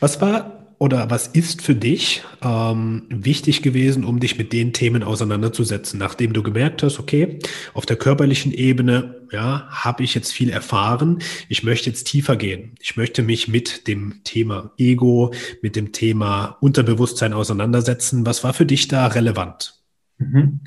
Was war oder was ist für dich ähm, wichtig gewesen, um dich mit den Themen auseinanderzusetzen, nachdem du gemerkt hast, okay, auf der körperlichen Ebene, ja, habe ich jetzt viel erfahren. Ich möchte jetzt tiefer gehen. Ich möchte mich mit dem Thema Ego, mit dem Thema Unterbewusstsein auseinandersetzen. Was war für dich da relevant? Mhm.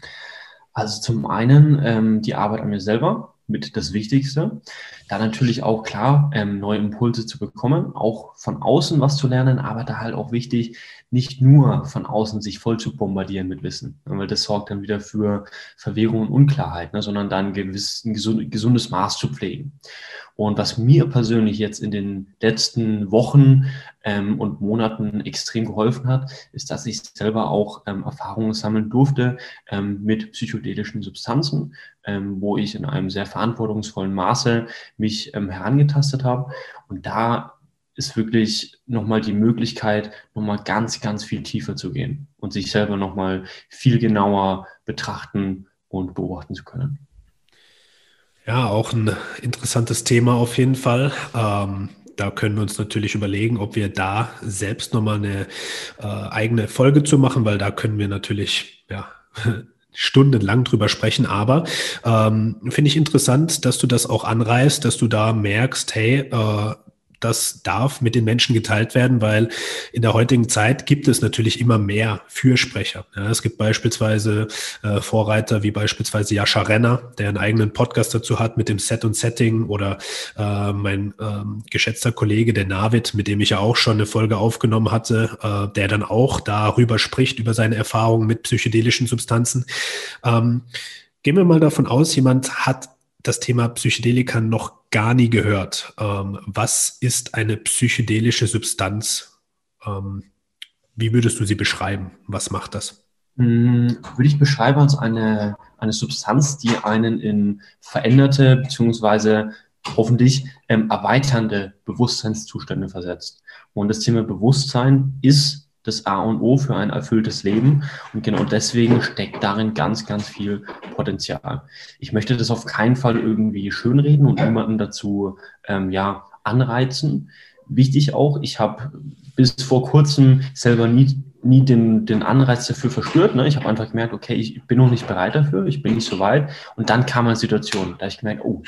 Also zum einen ähm, die Arbeit an mir selber mit das Wichtigste. Da natürlich auch klar, ähm, neue Impulse zu bekommen, auch von außen was zu lernen, aber da halt auch wichtig, nicht nur von außen sich voll zu bombardieren mit Wissen, weil das sorgt dann wieder für Verwirrung und Unklarheit, ne, sondern dann gewiss, ein gesundes Maß zu pflegen. Und was mir persönlich jetzt in den letzten Wochen ähm, und Monaten extrem geholfen hat, ist, dass ich selber auch ähm, Erfahrungen sammeln durfte ähm, mit psychedelischen Substanzen, ähm, wo ich in einem sehr verantwortungsvollen Maße mich ähm, herangetastet habe. Und da ist wirklich nochmal die Möglichkeit, nochmal ganz, ganz viel tiefer zu gehen und sich selber nochmal viel genauer betrachten und beobachten zu können. Ja, auch ein interessantes Thema auf jeden Fall. Ähm, da können wir uns natürlich überlegen, ob wir da selbst nochmal eine äh, eigene Folge zu machen, weil da können wir natürlich, ja, stundenlang drüber sprechen, aber ähm, finde ich interessant, dass du das auch anreißt, dass du da merkst, hey, äh, das darf mit den Menschen geteilt werden, weil in der heutigen Zeit gibt es natürlich immer mehr Fürsprecher. Ja, es gibt beispielsweise äh, Vorreiter wie beispielsweise Jascha Renner, der einen eigenen Podcast dazu hat mit dem Set und Setting oder äh, mein ähm, geschätzter Kollege, der Navid, mit dem ich ja auch schon eine Folge aufgenommen hatte, äh, der dann auch darüber spricht, über seine Erfahrungen mit psychedelischen Substanzen. Ähm, gehen wir mal davon aus, jemand hat das Thema Psychedelika noch gar nie gehört. Ähm, was ist eine psychedelische Substanz? Ähm, wie würdest du sie beschreiben? Was macht das? Hm, würde ich beschreiben als eine, eine Substanz, die einen in veränderte bzw. hoffentlich ähm, erweiternde Bewusstseinszustände versetzt. Und das Thema Bewusstsein ist das A und O für ein erfülltes Leben. Und genau deswegen steckt darin ganz, ganz viel Potenzial. Ich möchte das auf keinen Fall irgendwie schönreden und niemanden dazu ähm, ja, anreizen. Wichtig auch, ich habe bis vor kurzem selber nie, nie den, den Anreiz dafür verspürt. Ne? Ich habe einfach gemerkt, okay, ich bin noch nicht bereit dafür, ich bin nicht so weit. Und dann kam eine Situation, da ich gemerkt, oh,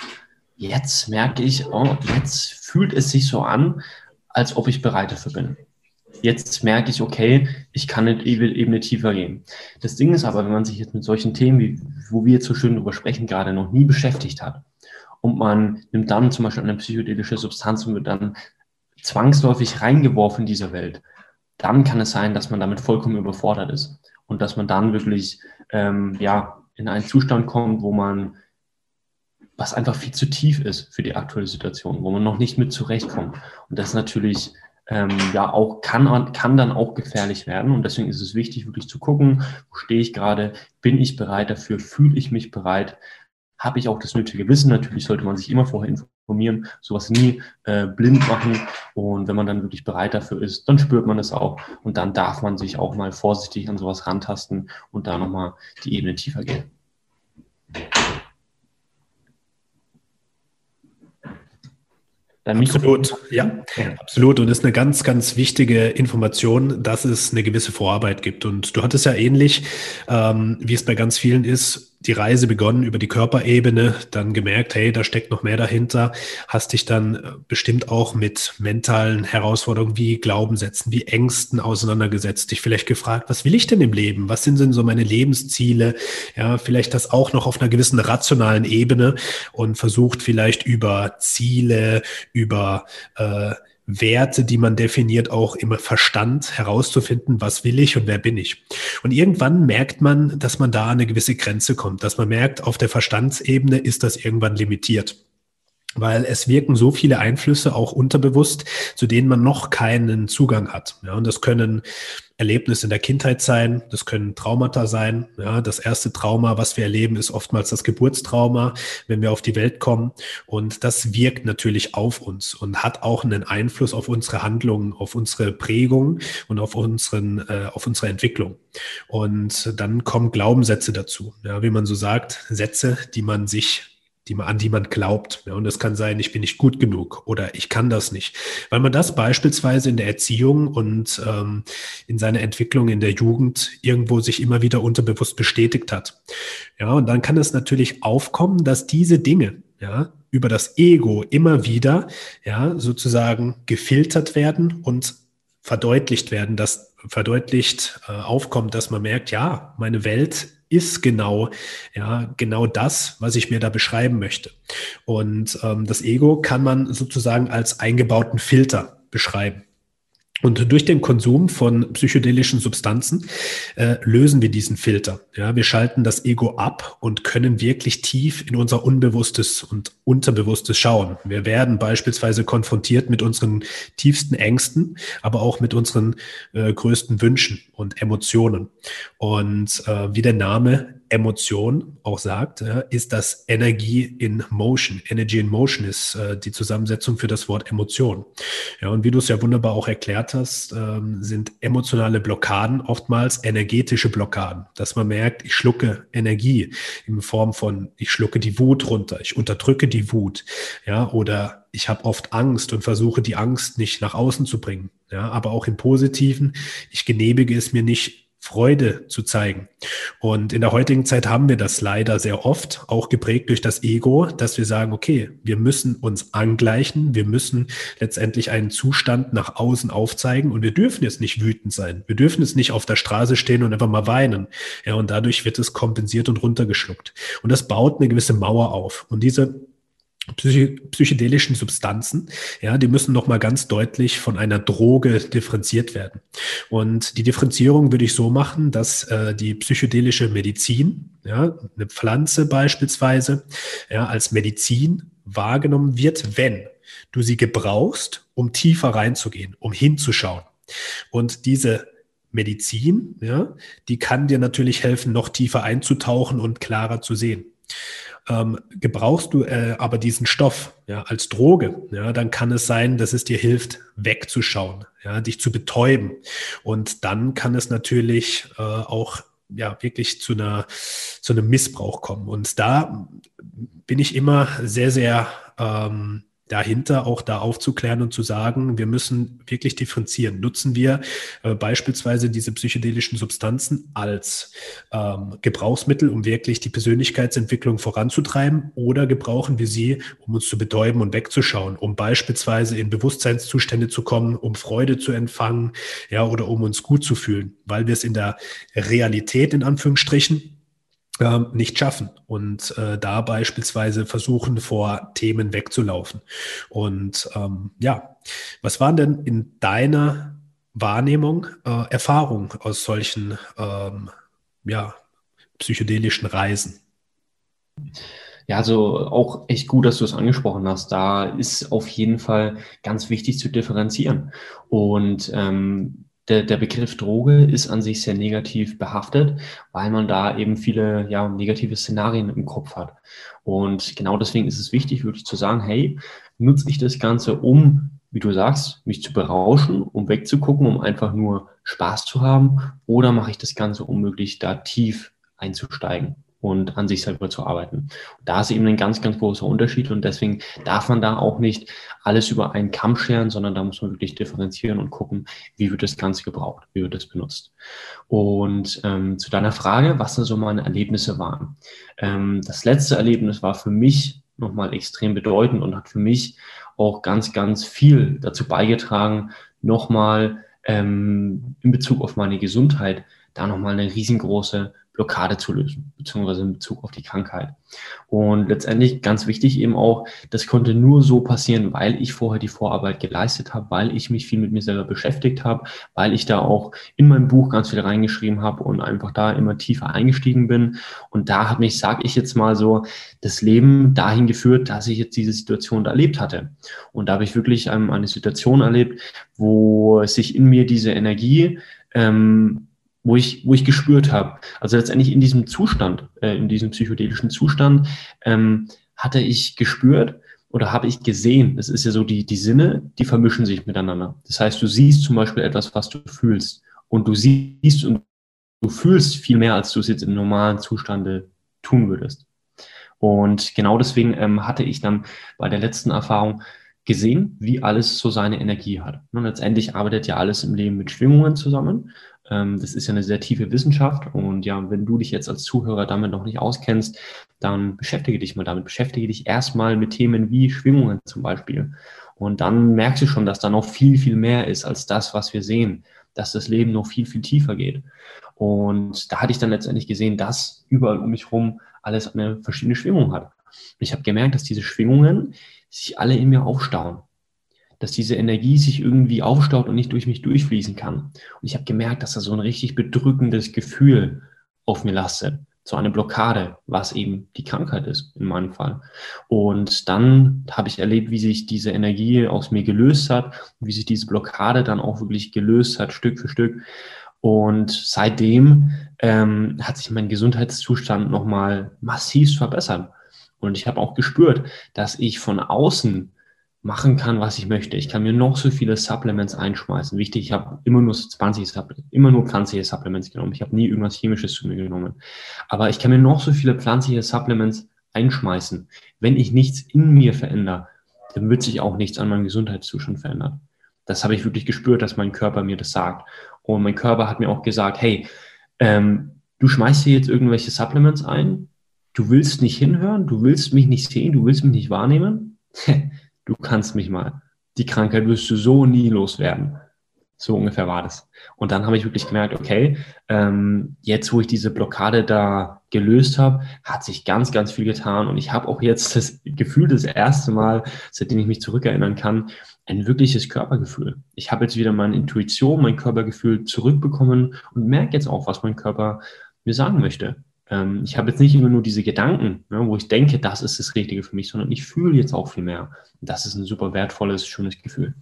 jetzt merke ich, oh, jetzt fühlt es sich so an, als ob ich bereit dafür bin jetzt merke ich, okay, ich kann eine Ebene tiefer gehen. Das Ding ist aber, wenn man sich jetzt mit solchen Themen, wie, wo wir jetzt so schön drüber sprechen, gerade noch nie beschäftigt hat und man nimmt dann zum Beispiel eine psychedelische Substanz und wird dann zwangsläufig reingeworfen in dieser Welt, dann kann es sein, dass man damit vollkommen überfordert ist und dass man dann wirklich ähm, ja, in einen Zustand kommt, wo man was einfach viel zu tief ist für die aktuelle Situation, wo man noch nicht mit zurechtkommt. Und das ist natürlich ähm, ja auch kann, kann dann auch gefährlich werden. Und deswegen ist es wichtig, wirklich zu gucken, wo stehe ich gerade, bin ich bereit dafür, fühle ich mich bereit, habe ich auch das nötige Wissen. Natürlich sollte man sich immer vorher informieren, sowas nie äh, blind machen. Und wenn man dann wirklich bereit dafür ist, dann spürt man es auch. Und dann darf man sich auch mal vorsichtig an sowas rantasten und da nochmal die Ebene tiefer gehen. Absolut, ja, absolut. Und ist eine ganz, ganz wichtige Information, dass es eine gewisse Vorarbeit gibt. Und du hattest ja ähnlich, ähm, wie es bei ganz vielen ist, die Reise begonnen über die Körperebene, dann gemerkt, hey, da steckt noch mehr dahinter, hast dich dann äh, bestimmt auch mit mentalen Herausforderungen wie Glaubenssätzen, wie Ängsten auseinandergesetzt, dich vielleicht gefragt, was will ich denn im Leben? Was sind denn so meine Lebensziele? Ja, vielleicht das auch noch auf einer gewissen rationalen Ebene und versucht vielleicht über Ziele, über äh, Werte, die man definiert, auch im Verstand herauszufinden, was will ich und wer bin ich. Und irgendwann merkt man, dass man da an eine gewisse Grenze kommt, dass man merkt, auf der Verstandsebene ist das irgendwann limitiert weil es wirken so viele Einflüsse auch unterbewusst, zu denen man noch keinen Zugang hat. Ja, und das können Erlebnisse in der Kindheit sein, das können Traumata sein. Ja, das erste Trauma, was wir erleben, ist oftmals das Geburtstrauma, wenn wir auf die Welt kommen. Und das wirkt natürlich auf uns und hat auch einen Einfluss auf unsere Handlungen, auf unsere Prägung und auf unseren, äh, auf unsere Entwicklung. Und dann kommen Glaubenssätze dazu. Ja, wie man so sagt, Sätze, die man sich die man, an die man glaubt. Ja, und es kann sein, ich bin nicht gut genug oder ich kann das nicht. Weil man das beispielsweise in der Erziehung und ähm, in seiner Entwicklung in der Jugend irgendwo sich immer wieder unterbewusst bestätigt hat. Ja, und dann kann es natürlich aufkommen, dass diese Dinge, ja, über das Ego immer wieder, ja, sozusagen gefiltert werden und verdeutlicht werden, dass verdeutlicht äh, aufkommt, dass man merkt, ja, meine Welt ist genau, ja, genau das, was ich mir da beschreiben möchte. Und ähm, das Ego kann man sozusagen als eingebauten Filter beschreiben. Und durch den Konsum von psychedelischen Substanzen äh, lösen wir diesen Filter. Ja, wir schalten das Ego ab und können wirklich tief in unser Unbewusstes und Unterbewusstes schauen. Wir werden beispielsweise konfrontiert mit unseren tiefsten Ängsten, aber auch mit unseren äh, größten Wünschen und Emotionen. Und äh, wie der Name Emotion auch sagt, ist das Energie in Motion. Energy in Motion ist äh, die Zusammensetzung für das Wort Emotion. Ja, und wie du es ja wunderbar auch erklärt hast, ähm, sind emotionale Blockaden oftmals energetische Blockaden, dass man merkt, ich schlucke Energie in Form von, ich schlucke die Wut runter, ich unterdrücke die Wut, ja, oder ich habe oft Angst und versuche die Angst nicht nach außen zu bringen. Ja, aber auch im Positiven, ich genehmige es mir nicht Freude zu zeigen. Und in der heutigen Zeit haben wir das leider sehr oft, auch geprägt durch das Ego, dass wir sagen, okay, wir müssen uns angleichen, wir müssen letztendlich einen Zustand nach außen aufzeigen und wir dürfen jetzt nicht wütend sein. Wir dürfen jetzt nicht auf der Straße stehen und einfach mal weinen. Ja, und dadurch wird es kompensiert und runtergeschluckt. Und das baut eine gewisse Mauer auf. Und diese psychedelischen Substanzen, ja, die müssen nochmal ganz deutlich von einer Droge differenziert werden. Und die Differenzierung würde ich so machen, dass äh, die psychedelische Medizin, ja, eine Pflanze beispielsweise, ja, als Medizin wahrgenommen wird, wenn du sie gebrauchst, um tiefer reinzugehen, um hinzuschauen. Und diese Medizin, ja, die kann dir natürlich helfen, noch tiefer einzutauchen und klarer zu sehen. Ähm, gebrauchst du äh, aber diesen Stoff ja, als Droge, ja, dann kann es sein, dass es dir hilft, wegzuschauen, ja, dich zu betäuben. Und dann kann es natürlich äh, auch ja wirklich zu einer zu einem Missbrauch kommen. Und da bin ich immer sehr, sehr ähm, dahinter auch da aufzuklären und zu sagen, wir müssen wirklich differenzieren. Nutzen wir äh, beispielsweise diese psychedelischen Substanzen als ähm, Gebrauchsmittel, um wirklich die Persönlichkeitsentwicklung voranzutreiben oder gebrauchen wir sie, um uns zu betäuben und wegzuschauen, um beispielsweise in Bewusstseinszustände zu kommen, um Freude zu empfangen, ja, oder um uns gut zu fühlen, weil wir es in der Realität in Anführungsstrichen nicht schaffen und äh, da beispielsweise versuchen, vor Themen wegzulaufen. Und ähm, ja, was waren denn in deiner Wahrnehmung äh, Erfahrungen aus solchen ähm, ja, psychedelischen Reisen? Ja, also auch echt gut, dass du es angesprochen hast. Da ist auf jeden Fall ganz wichtig zu differenzieren. Und ähm, der, der Begriff Droge ist an sich sehr negativ behaftet, weil man da eben viele ja, negative Szenarien im Kopf hat. Und genau deswegen ist es wichtig, wirklich zu sagen, hey, nutze ich das Ganze, um, wie du sagst, mich zu berauschen, um wegzugucken, um einfach nur Spaß zu haben, oder mache ich das Ganze, um möglichst da tief einzusteigen? Und an sich selber zu arbeiten. Da ist eben ein ganz, ganz großer Unterschied und deswegen darf man da auch nicht alles über einen Kamm scheren, sondern da muss man wirklich differenzieren und gucken, wie wird das Ganze gebraucht, wie wird das benutzt. Und ähm, zu deiner Frage, was da so meine Erlebnisse waren. Ähm, das letzte Erlebnis war für mich nochmal extrem bedeutend und hat für mich auch ganz, ganz viel dazu beigetragen, nochmal ähm, in Bezug auf meine Gesundheit da nochmal eine riesengroße Blockade zu lösen, beziehungsweise in Bezug auf die Krankheit. Und letztendlich ganz wichtig eben auch, das konnte nur so passieren, weil ich vorher die Vorarbeit geleistet habe, weil ich mich viel mit mir selber beschäftigt habe, weil ich da auch in meinem Buch ganz viel reingeschrieben habe und einfach da immer tiefer eingestiegen bin. Und da hat mich, sage ich jetzt mal so, das Leben dahin geführt, dass ich jetzt diese Situation erlebt hatte. Und da habe ich wirklich ähm, eine Situation erlebt, wo sich in mir diese Energie ähm, wo ich, wo ich gespürt habe. Also letztendlich in diesem Zustand, äh, in diesem psychedelischen Zustand, ähm, hatte ich gespürt oder habe ich gesehen. Das ist ja so, die, die Sinne, die vermischen sich miteinander. Das heißt, du siehst zum Beispiel etwas, was du fühlst. Und du siehst und du fühlst viel mehr, als du es jetzt im normalen Zustande tun würdest. Und genau deswegen ähm, hatte ich dann bei der letzten Erfahrung gesehen, wie alles so seine Energie hat. Und letztendlich arbeitet ja alles im Leben mit Schwingungen zusammen. Ähm, das ist ja eine sehr tiefe Wissenschaft. Und ja, wenn du dich jetzt als Zuhörer damit noch nicht auskennst, dann beschäftige dich mal damit. Beschäftige dich erstmal mit Themen wie Schwingungen zum Beispiel. Und dann merkst du schon, dass da noch viel, viel mehr ist als das, was wir sehen. Dass das Leben noch viel, viel tiefer geht. Und da hatte ich dann letztendlich gesehen, dass überall um mich herum alles eine verschiedene Schwingung hat. Und ich habe gemerkt, dass diese Schwingungen sich alle in mir aufstauen. Dass diese Energie sich irgendwie aufstaut und nicht durch mich durchfließen kann. Und ich habe gemerkt, dass da so ein richtig bedrückendes Gefühl auf mir lastet. So eine Blockade, was eben die Krankheit ist, in meinem Fall. Und dann habe ich erlebt, wie sich diese Energie aus mir gelöst hat, wie sich diese Blockade dann auch wirklich gelöst hat, Stück für Stück. Und seitdem ähm, hat sich mein Gesundheitszustand nochmal massiv verbessert. Und ich habe auch gespürt, dass ich von außen machen kann, was ich möchte. Ich kann mir noch so viele Supplements einschmeißen. Wichtig, ich habe immer nur 20 Supplements, immer nur pflanzliche Supplements genommen. Ich habe nie irgendwas Chemisches zu mir genommen. Aber ich kann mir noch so viele pflanzliche Supplements einschmeißen. Wenn ich nichts in mir verändere, dann wird sich auch nichts an meinem Gesundheitszustand verändern. Das habe ich wirklich gespürt, dass mein Körper mir das sagt. Und mein Körper hat mir auch gesagt, hey, ähm, du schmeißt dir jetzt irgendwelche Supplements ein, du willst nicht hinhören, du willst mich nicht sehen, du willst mich nicht wahrnehmen, du kannst mich mal. Die Krankheit wirst du so nie loswerden. So ungefähr war das. Und dann habe ich wirklich gemerkt, okay, ähm, jetzt wo ich diese Blockade da gelöst habe, hat sich ganz, ganz viel getan. Und ich habe auch jetzt das Gefühl, das erste Mal, seitdem ich mich zurückerinnern kann, ein wirkliches Körpergefühl. Ich habe jetzt wieder meine Intuition, mein Körpergefühl zurückbekommen und merke jetzt auch, was mein Körper mir sagen möchte ähm, ich habe jetzt nicht immer nur diese Gedanken, ne, wo ich denke, das ist das Richtige für mich, sondern ich fühle jetzt auch viel mehr. Das ist ein super wertvolles, schönes Gefühl.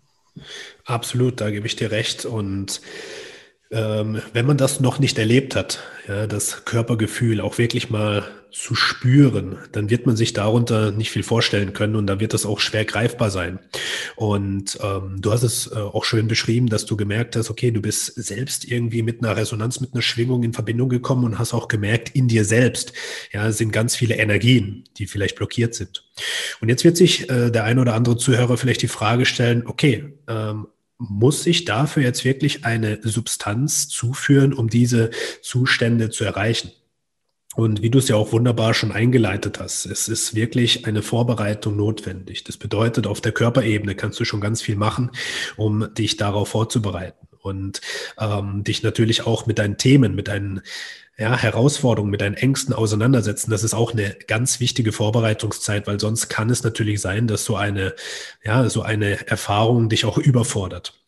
Absolut, da gebe ich dir recht. Und ähm, wenn man das noch nicht erlebt hat, ja, das Körpergefühl auch wirklich mal zu spüren, dann wird man sich darunter nicht viel vorstellen können und dann wird das auch schwer greifbar sein. Und ähm, du hast es äh, auch schön beschrieben, dass du gemerkt hast, okay, du bist selbst irgendwie mit einer Resonanz, mit einer Schwingung in Verbindung gekommen und hast auch gemerkt, in dir selbst ja, sind ganz viele Energien, die vielleicht blockiert sind. Und jetzt wird sich äh, der ein oder andere Zuhörer vielleicht die Frage stellen, okay, ähm, muss ich dafür jetzt wirklich eine Substanz zuführen, um diese Zustände zu erreichen? Und wie du es ja auch wunderbar schon eingeleitet hast, es ist wirklich eine Vorbereitung notwendig. Das bedeutet, auf der Körperebene kannst du schon ganz viel machen, um dich darauf vorzubereiten und ähm, dich natürlich auch mit deinen Themen, mit deinen ja, Herausforderungen, mit deinen Ängsten auseinandersetzen. Das ist auch eine ganz wichtige Vorbereitungszeit, weil sonst kann es natürlich sein, dass so eine, ja, so eine Erfahrung dich auch überfordert.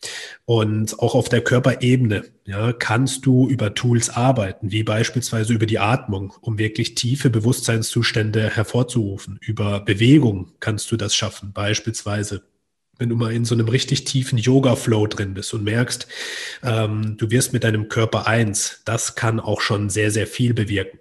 Und auch auf der Körperebene, ja, kannst du über Tools arbeiten, wie beispielsweise über die Atmung, um wirklich tiefe Bewusstseinszustände hervorzurufen. Über Bewegung kannst du das schaffen, beispielsweise wenn du mal in so einem richtig tiefen Yoga-Flow drin bist und merkst, ähm, du wirst mit deinem Körper eins, das kann auch schon sehr, sehr viel bewirken.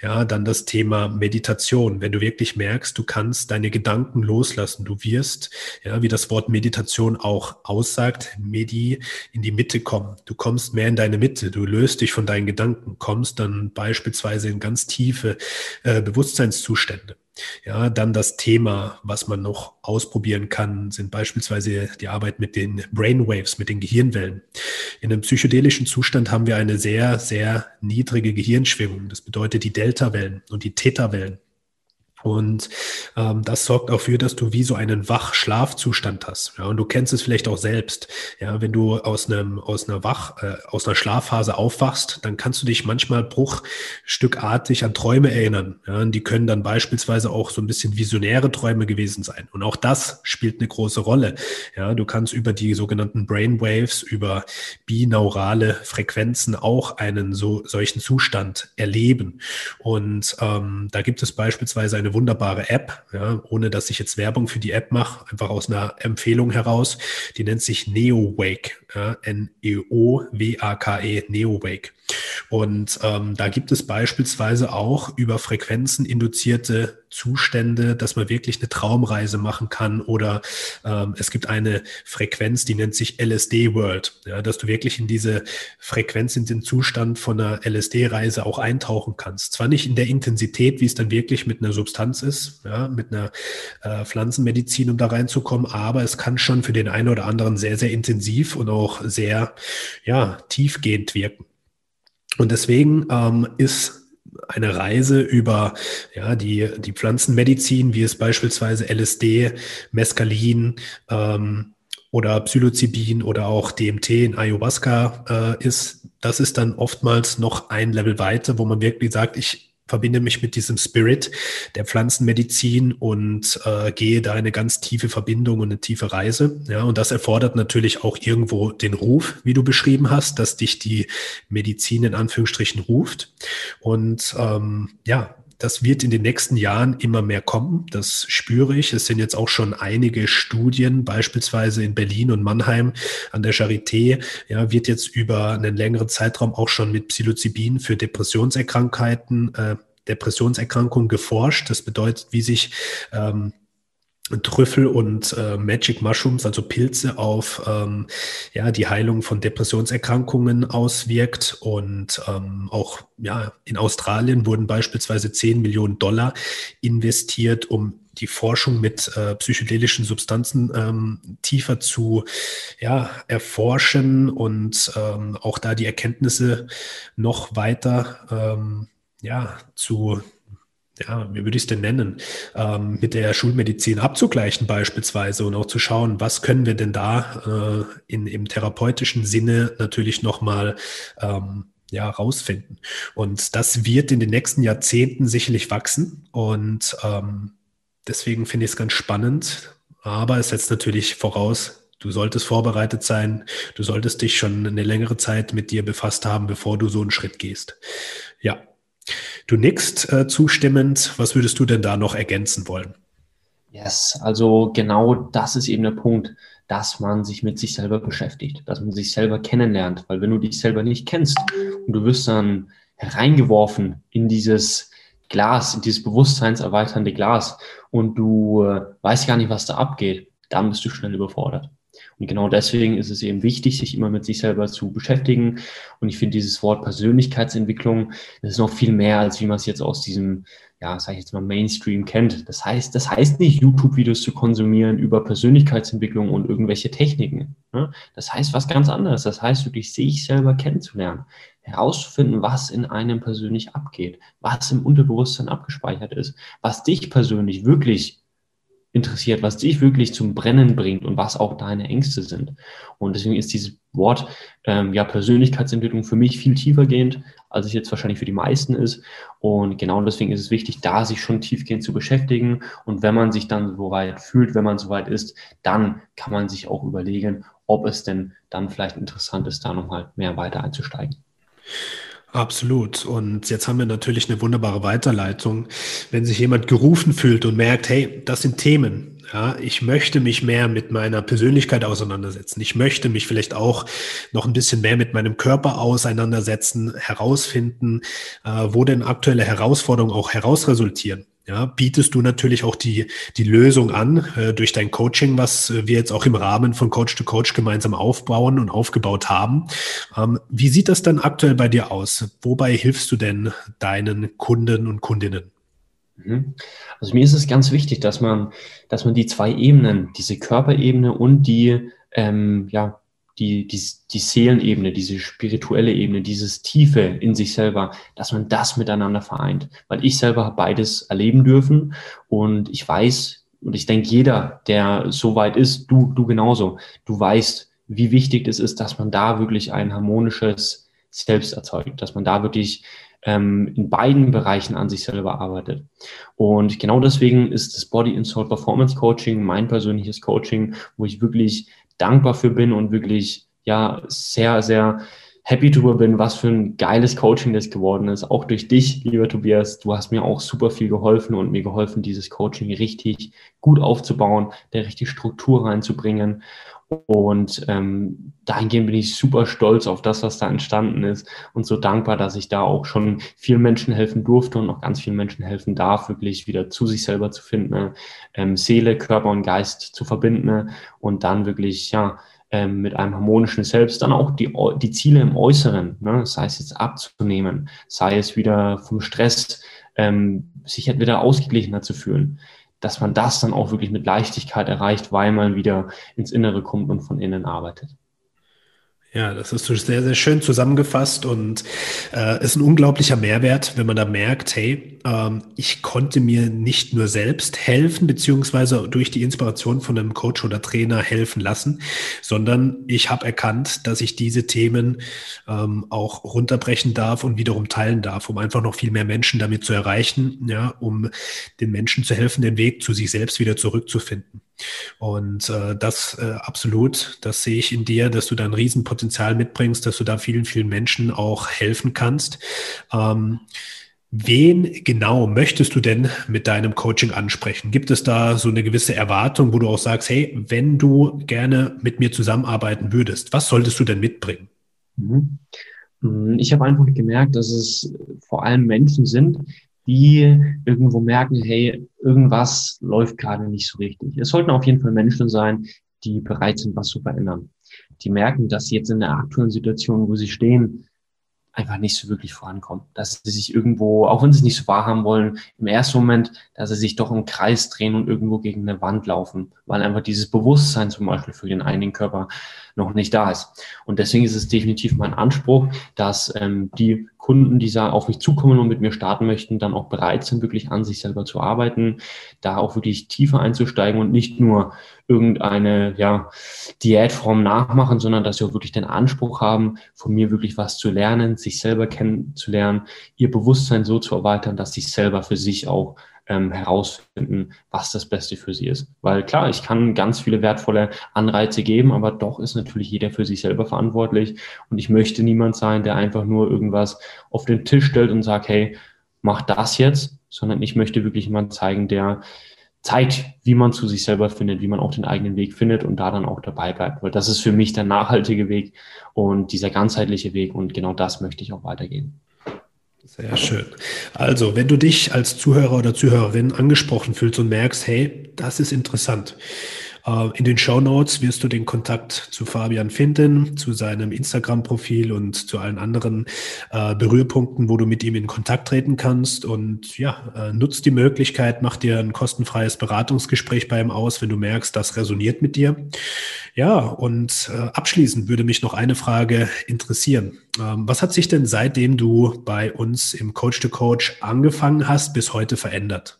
Ja, dann das Thema Meditation. Wenn du wirklich merkst, du kannst deine Gedanken loslassen, du wirst, ja, wie das Wort Meditation auch aussagt, Medi in die Mitte kommen. Du kommst mehr in deine Mitte, du löst dich von deinen Gedanken, kommst dann beispielsweise in ganz tiefe äh, Bewusstseinszustände. Ja, dann das Thema, was man noch ausprobieren kann, sind beispielsweise die Arbeit mit den Brainwaves, mit den Gehirnwellen. In einem psychedelischen Zustand haben wir eine sehr, sehr niedrige Gehirnschwingung. Das bedeutet die Delta-Wellen und die Theta-Wellen. Und ähm, das sorgt auch für, dass du wie so einen Wach-Schlafzustand hast. Ja, und du kennst es vielleicht auch selbst. Ja, wenn du aus einem aus einer Wach äh, aus einer Schlafphase aufwachst, dann kannst du dich manchmal bruchstückartig an Träume erinnern. Ja, und die können dann beispielsweise auch so ein bisschen visionäre Träume gewesen sein. Und auch das spielt eine große Rolle. Ja, du kannst über die sogenannten Brainwaves, über binaurale Frequenzen auch einen so solchen Zustand erleben. Und ähm, da gibt es beispielsweise eine wunderbare App, ja, ohne dass ich jetzt Werbung für die App mache, einfach aus einer Empfehlung heraus. Die nennt sich NeoWake, ja, N-E-O-W-A-K-E, NeoWake. Und ähm, da gibt es beispielsweise auch über Frequenzen induzierte Zustände, dass man wirklich eine Traumreise machen kann oder ähm, es gibt eine Frequenz, die nennt sich LSD World, ja, dass du wirklich in diese Frequenz, in den Zustand von einer LSD-Reise auch eintauchen kannst. Zwar nicht in der Intensität, wie es dann wirklich mit einer Substanz ist, ja, mit einer äh, Pflanzenmedizin, um da reinzukommen, aber es kann schon für den einen oder anderen sehr, sehr intensiv und auch sehr ja, tiefgehend wirken. Und deswegen ähm, ist eine Reise über ja, die, die Pflanzenmedizin, wie es beispielsweise LSD, Mescalin ähm, oder Psilocybin oder auch DMT in Ayahuasca äh, ist, das ist dann oftmals noch ein Level weiter, wo man wirklich sagt, ich verbinde mich mit diesem Spirit der Pflanzenmedizin und äh, gehe da eine ganz tiefe Verbindung und eine tiefe Reise. Ja, und das erfordert natürlich auch irgendwo den Ruf, wie du beschrieben hast, dass dich die Medizin in Anführungsstrichen ruft. Und ähm, ja, das wird in den nächsten Jahren immer mehr kommen. Das spüre ich. Es sind jetzt auch schon einige Studien, beispielsweise in Berlin und Mannheim an der Charité, ja, wird jetzt über einen längeren Zeitraum auch schon mit Psilocybin für Depressionserkrankheiten, äh, Depressionserkrankungen geforscht. Das bedeutet, wie sich ähm, Trüffel und äh, Magic Mushrooms, also Pilze, auf ähm, ja, die Heilung von Depressionserkrankungen auswirkt. Und ähm, auch ja, in Australien wurden beispielsweise 10 Millionen Dollar investiert, um die Forschung mit äh, psychedelischen Substanzen ähm, tiefer zu ja, erforschen und ähm, auch da die Erkenntnisse noch weiter ähm, ja, zu ja, wie würde ich es denn nennen, ähm, mit der Schulmedizin abzugleichen beispielsweise und auch zu schauen, was können wir denn da äh, in, im therapeutischen Sinne natürlich nochmal ähm, ja, rausfinden. Und das wird in den nächsten Jahrzehnten sicherlich wachsen und ähm, deswegen finde ich es ganz spannend, aber es setzt natürlich voraus, Du solltest vorbereitet sein. Du solltest dich schon eine längere Zeit mit dir befasst haben, bevor du so einen Schritt gehst. Ja, Du nickst äh, zustimmend. Was würdest du denn da noch ergänzen wollen? Yes, also genau das ist eben der Punkt, dass man sich mit sich selber beschäftigt, dass man sich selber kennenlernt. Weil wenn du dich selber nicht kennst und du wirst dann hereingeworfen in dieses Glas, in dieses bewusstseinserweiternde Glas und du äh, weißt gar nicht, was da abgeht, dann bist du schnell überfordert. Und genau deswegen ist es eben wichtig, sich immer mit sich selber zu beschäftigen. Und ich finde dieses Wort Persönlichkeitsentwicklung, das ist noch viel mehr, als wie man es jetzt aus diesem, ja, sag ich jetzt mal, Mainstream kennt. Das heißt, das heißt nicht, YouTube-Videos zu konsumieren über Persönlichkeitsentwicklung und irgendwelche Techniken. Ne? Das heißt was ganz anderes. Das heißt, wirklich sich selber kennenzulernen, herauszufinden, was in einem persönlich abgeht, was im Unterbewusstsein abgespeichert ist, was dich persönlich wirklich interessiert, was dich wirklich zum Brennen bringt und was auch deine Ängste sind. Und deswegen ist dieses Wort ähm, ja Persönlichkeitsentwicklung für mich viel tiefergehend, als es jetzt wahrscheinlich für die meisten ist. Und genau deswegen ist es wichtig, da sich schon tiefgehend zu beschäftigen. Und wenn man sich dann so weit fühlt, wenn man so weit ist, dann kann man sich auch überlegen, ob es denn dann vielleicht interessant ist, da nochmal mehr weiter einzusteigen. Absolut. Und jetzt haben wir natürlich eine wunderbare Weiterleitung. Wenn sich jemand gerufen fühlt und merkt, hey, das sind Themen. Ja, ich möchte mich mehr mit meiner Persönlichkeit auseinandersetzen. Ich möchte mich vielleicht auch noch ein bisschen mehr mit meinem Körper auseinandersetzen, herausfinden, äh, wo denn aktuelle Herausforderungen auch herausresultieren ja, bietest du natürlich auch die, die Lösung an äh, durch dein Coaching, was wir jetzt auch im Rahmen von Coach to Coach gemeinsam aufbauen und aufgebaut haben. Ähm, wie sieht das dann aktuell bei dir aus? Wobei hilfst du denn deinen Kunden und Kundinnen? Mhm. Also mir ist es ganz wichtig, dass man, dass man die zwei Ebenen, diese Körperebene und die ähm, ja, die, die, die Seelenebene, diese spirituelle Ebene, dieses Tiefe in sich selber, dass man das miteinander vereint. Weil ich selber habe beides erleben dürfen und ich weiß, und ich denke, jeder, der so weit ist, du, du genauso, du weißt, wie wichtig es ist, dass man da wirklich ein harmonisches Selbst erzeugt, dass man da wirklich ähm, in beiden Bereichen an sich selber arbeitet. Und genau deswegen ist das Body and Soul Performance Coaching mein persönliches Coaching, wo ich wirklich dankbar für bin und wirklich ja sehr, sehr happy darüber bin, was für ein geiles Coaching das geworden ist. Auch durch dich, lieber Tobias. Du hast mir auch super viel geholfen und mir geholfen, dieses Coaching richtig gut aufzubauen, der richtig Struktur reinzubringen. Und ähm, dahingehend bin ich super stolz auf das, was da entstanden ist und so dankbar, dass ich da auch schon vielen Menschen helfen durfte und auch ganz vielen Menschen helfen darf, wirklich wieder zu sich selber zu finden, ne? ähm, Seele, Körper und Geist zu verbinden ne? und dann wirklich, ja, ähm, mit einem harmonischen Selbst dann auch die, die Ziele im Äußeren, ne? sei es jetzt abzunehmen, sei es wieder vom Stress ähm, sich halt wieder ausgeglichener zu fühlen dass man das dann auch wirklich mit Leichtigkeit erreicht, weil man wieder ins Innere kommt und von innen arbeitet. Ja, das ist sehr, sehr schön zusammengefasst und äh, ist ein unglaublicher Mehrwert, wenn man da merkt, hey, ähm, ich konnte mir nicht nur selbst helfen, beziehungsweise durch die Inspiration von einem Coach oder Trainer helfen lassen, sondern ich habe erkannt, dass ich diese Themen ähm, auch runterbrechen darf und wiederum teilen darf, um einfach noch viel mehr Menschen damit zu erreichen, ja, um den Menschen zu helfen, den Weg zu sich selbst wieder zurückzufinden. Und äh, das äh, absolut, das sehe ich in dir, dass du da ein Riesenpotenzial mitbringst, dass du da vielen, vielen Menschen auch helfen kannst. Ähm, wen genau möchtest du denn mit deinem Coaching ansprechen? Gibt es da so eine gewisse Erwartung, wo du auch sagst, hey, wenn du gerne mit mir zusammenarbeiten würdest, was solltest du denn mitbringen? Mhm. Ich habe einfach gemerkt, dass es vor allem Menschen sind, die irgendwo merken, hey, irgendwas läuft gerade nicht so richtig. Es sollten auf jeden Fall Menschen sein, die bereit sind, was zu verändern. Die merken, dass sie jetzt in der aktuellen Situation, wo sie stehen, einfach nicht so wirklich vorankommen. Dass sie sich irgendwo, auch wenn sie es nicht so wahrhaben wollen, im ersten Moment, dass sie sich doch im Kreis drehen und irgendwo gegen eine Wand laufen, weil einfach dieses Bewusstsein zum Beispiel für den eigenen Körper noch nicht da ist. Und deswegen ist es definitiv mein Anspruch, dass ähm, die Kunden, die auf mich zukommen und mit mir starten möchten, dann auch bereit sind, wirklich an sich selber zu arbeiten, da auch wirklich tiefer einzusteigen und nicht nur irgendeine ja, Diätform nachmachen, sondern dass sie auch wirklich den Anspruch haben, von mir wirklich was zu lernen, sich selber kennenzulernen, ihr Bewusstsein so zu erweitern, dass sie selber für sich auch ähm, herausfinden, was das Beste für sie ist. Weil klar, ich kann ganz viele wertvolle Anreize geben, aber doch ist natürlich jeder für sich selber verantwortlich. Und ich möchte niemand sein, der einfach nur irgendwas auf den Tisch stellt und sagt, hey, mach das jetzt, sondern ich möchte wirklich jemand zeigen, der zeigt, wie man zu sich selber findet, wie man auch den eigenen Weg findet und da dann auch dabei bleibt. Weil das ist für mich der nachhaltige Weg und dieser ganzheitliche Weg und genau das möchte ich auch weitergehen. Sehr schön. Also, wenn du dich als Zuhörer oder Zuhörerin angesprochen fühlst und merkst, hey, das ist interessant, in den Show Notes wirst du den Kontakt zu Fabian finden, zu seinem Instagram-Profil und zu allen anderen äh, Berührpunkten, wo du mit ihm in Kontakt treten kannst. Und ja, äh, nutzt die Möglichkeit, mach dir ein kostenfreies Beratungsgespräch bei ihm aus, wenn du merkst, das resoniert mit dir. Ja, und abschließend würde mich noch eine Frage interessieren. Ähm, was hat sich denn seitdem du bei uns im Coach to Coach angefangen hast, bis heute verändert?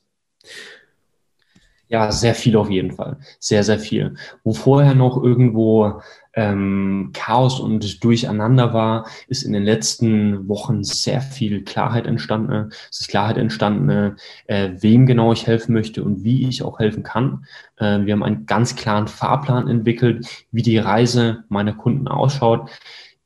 Ja, sehr viel auf jeden Fall. Sehr, sehr viel. Wo vorher noch irgendwo ähm, Chaos und Durcheinander war, ist in den letzten Wochen sehr viel Klarheit entstanden. Es ist Klarheit entstanden, äh, wem genau ich helfen möchte und wie ich auch helfen kann. Äh, wir haben einen ganz klaren Fahrplan entwickelt, wie die Reise meiner Kunden ausschaut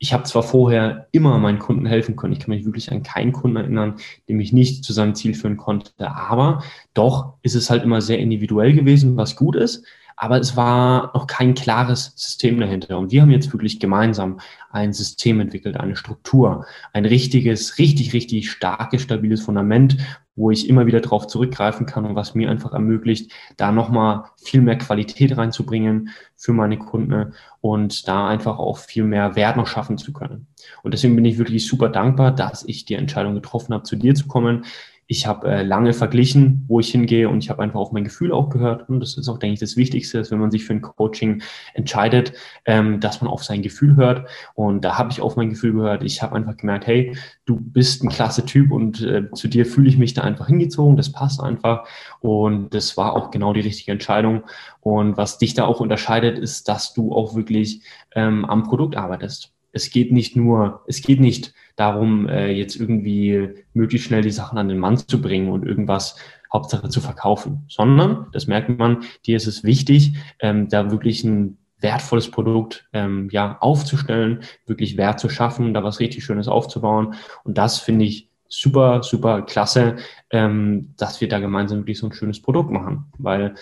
ich habe zwar vorher immer meinen Kunden helfen können, ich kann mich wirklich an keinen Kunden erinnern, der mich nicht zu seinem Ziel führen konnte, aber doch ist es halt immer sehr individuell gewesen, was gut ist, aber es war noch kein klares System dahinter. Und wir haben jetzt wirklich gemeinsam ein System entwickelt, eine Struktur, ein richtiges, richtig, richtig starkes, stabiles Fundament, wo ich immer wieder darauf zurückgreifen kann und was mir einfach ermöglicht, da nochmal viel mehr Qualität reinzubringen für meine Kunden und da einfach auch viel mehr Wert noch schaffen zu können. Und deswegen bin ich wirklich super dankbar, dass ich die Entscheidung getroffen habe, zu dir zu kommen. Ich habe äh, lange verglichen, wo ich hingehe und ich habe einfach auf mein Gefühl auch gehört. Und das ist auch, denke ich, das Wichtigste, dass wenn man sich für ein Coaching entscheidet, ähm, dass man auf sein Gefühl hört. Und da habe ich auf mein Gefühl gehört. Ich habe einfach gemerkt, hey, du bist ein klasse Typ und äh, zu dir fühle ich mich da einfach hingezogen. Das passt einfach. Und das war auch genau die richtige Entscheidung. Und was dich da auch unterscheidet, ist, dass du auch wirklich ähm, am Produkt arbeitest es geht nicht nur, es geht nicht darum, äh, jetzt irgendwie möglichst schnell die Sachen an den Mann zu bringen und irgendwas Hauptsache zu verkaufen, sondern, das merkt man, dir ist es wichtig, ähm, da wirklich ein wertvolles Produkt ähm, ja aufzustellen, wirklich Wert zu schaffen, da was richtig Schönes aufzubauen. Und das finde ich super, super klasse, ähm, dass wir da gemeinsam wirklich so ein schönes Produkt machen, weil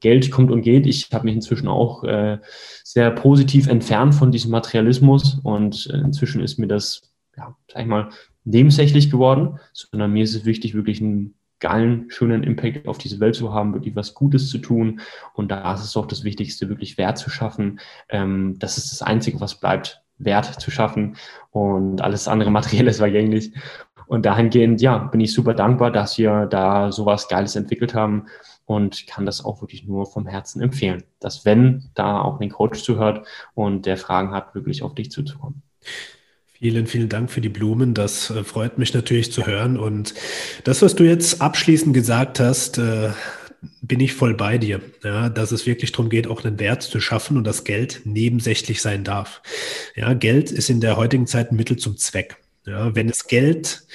Geld kommt und geht. Ich habe mich inzwischen auch äh, sehr positiv entfernt von diesem Materialismus und äh, inzwischen ist mir das, ja, sag ich mal, nebensächlich geworden, sondern mir ist es wichtig, wirklich einen geilen, schönen Impact auf diese Welt zu haben, wirklich was Gutes zu tun. Und da ist es auch das Wichtigste, wirklich Wert zu schaffen. Ähm, das ist das Einzige, was bleibt, Wert zu schaffen. Und alles andere Materielle ist vergänglich. Und dahingehend, ja, bin ich super dankbar, dass wir da sowas Geiles entwickelt haben und kann das auch wirklich nur vom Herzen empfehlen, dass wenn da auch ein Coach zuhört und der Fragen hat, wirklich auf dich zuzukommen. Vielen, vielen Dank für die Blumen. Das äh, freut mich natürlich zu hören. Und das, was du jetzt abschließend gesagt hast, äh, bin ich voll bei dir, ja, dass es wirklich darum geht, auch einen Wert zu schaffen und das Geld nebensächlich sein darf. Ja, Geld ist in der heutigen Zeit ein Mittel zum Zweck. Ja, wenn es Geld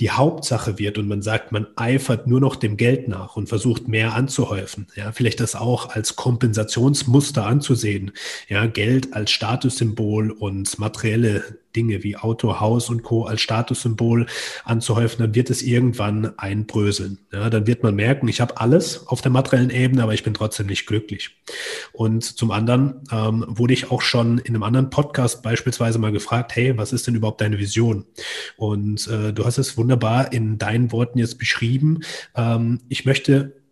die Hauptsache wird und man sagt, man eifert nur noch dem Geld nach und versucht mehr anzuhäufen. Ja, vielleicht das auch als Kompensationsmuster anzusehen. Ja, Geld als Statussymbol und materielle Dinge wie Auto, Haus und Co. als Statussymbol anzuhäufen, dann wird es irgendwann einbröseln. Ja, dann wird man merken, ich habe alles auf der materiellen Ebene, aber ich bin trotzdem nicht glücklich. Und zum anderen ähm, wurde ich auch schon in einem anderen Podcast beispielsweise mal gefragt, hey, was ist denn überhaupt deine Vision? Und äh, du hast es wunderbar in deinen Worten jetzt beschrieben. Ähm, ich möchte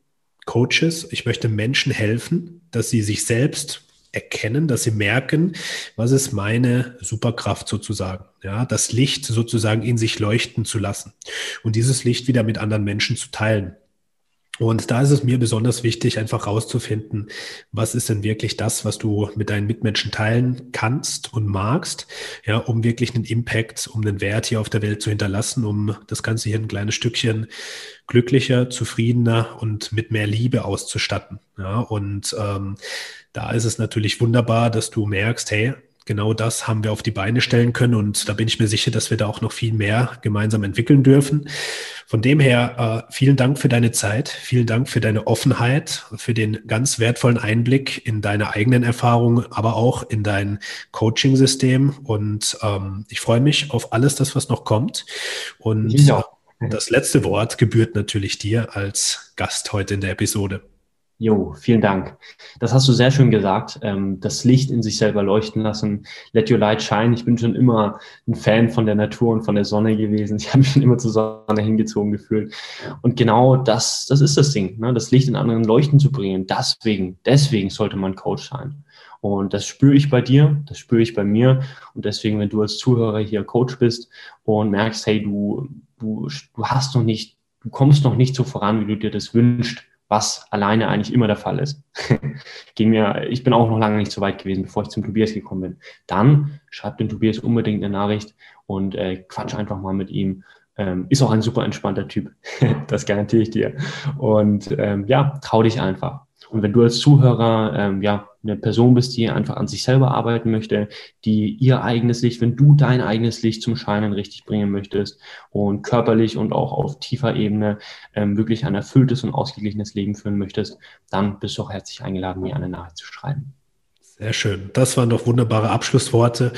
Coaches, ich möchte Menschen helfen, dass sie sich selbst erkennen, dass sie merken, was ist meine Superkraft sozusagen. Ja, das Licht sozusagen in sich leuchten zu lassen und dieses Licht wieder mit anderen Menschen zu teilen. Und da ist es mir besonders wichtig, einfach rauszufinden, was ist denn wirklich das, was du mit deinen Mitmenschen teilen kannst und magst, ja, um wirklich einen Impact, um einen Wert hier auf der Welt zu hinterlassen, um das Ganze hier ein kleines Stückchen glücklicher, zufriedener und mit mehr Liebe auszustatten. Ja, und ähm, da ist es natürlich wunderbar, dass du merkst, hey, genau das haben wir auf die Beine stellen können und da bin ich mir sicher, dass wir da auch noch viel mehr gemeinsam entwickeln dürfen. Von dem her, äh, vielen Dank für deine Zeit, vielen Dank für deine Offenheit, für den ganz wertvollen Einblick in deine eigenen Erfahrungen, aber auch in dein Coaching-System und ähm, ich freue mich auf alles das, was noch kommt und ja. Das letzte Wort gebührt natürlich dir als Gast heute in der Episode. Jo, vielen Dank. Das hast du sehr schön gesagt. Ähm, das Licht in sich selber leuchten lassen. Let your light shine. Ich bin schon immer ein Fan von der Natur und von der Sonne gewesen. Ich habe mich schon immer zur Sonne hingezogen gefühlt. Und genau das, das ist das Ding, ne? das Licht in anderen leuchten zu bringen. Deswegen, deswegen sollte man Coach sein. Und das spüre ich bei dir, das spüre ich bei mir. Und deswegen, wenn du als Zuhörer hier Coach bist und merkst, hey, du, du, du hast noch nicht, du kommst noch nicht so voran, wie du dir das wünschst, was alleine eigentlich immer der Fall ist. Ging mir, ich bin auch noch lange nicht so weit gewesen, bevor ich zum Tobias gekommen bin. Dann schreib den Tobias unbedingt eine Nachricht und äh, quatsch einfach mal mit ihm. Ähm, ist auch ein super entspannter Typ, das garantiere ich dir. Und ähm, ja, trau dich einfach. Und wenn du als Zuhörer ähm, ja eine Person bist, die einfach an sich selber arbeiten möchte, die ihr eigenes Licht, wenn du dein eigenes Licht zum Scheinen richtig bringen möchtest und körperlich und auch auf tiefer Ebene ähm, wirklich ein erfülltes und ausgeglichenes Leben führen möchtest, dann bist du auch herzlich eingeladen, mir eine Nachricht zu schreiben. Sehr schön. Das waren doch wunderbare Abschlussworte.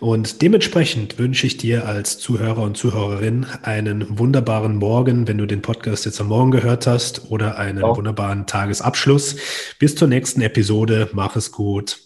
Und dementsprechend wünsche ich dir als Zuhörer und Zuhörerin einen wunderbaren Morgen, wenn du den Podcast jetzt am Morgen gehört hast, oder einen oh. wunderbaren Tagesabschluss. Bis zur nächsten Episode. Mach es gut.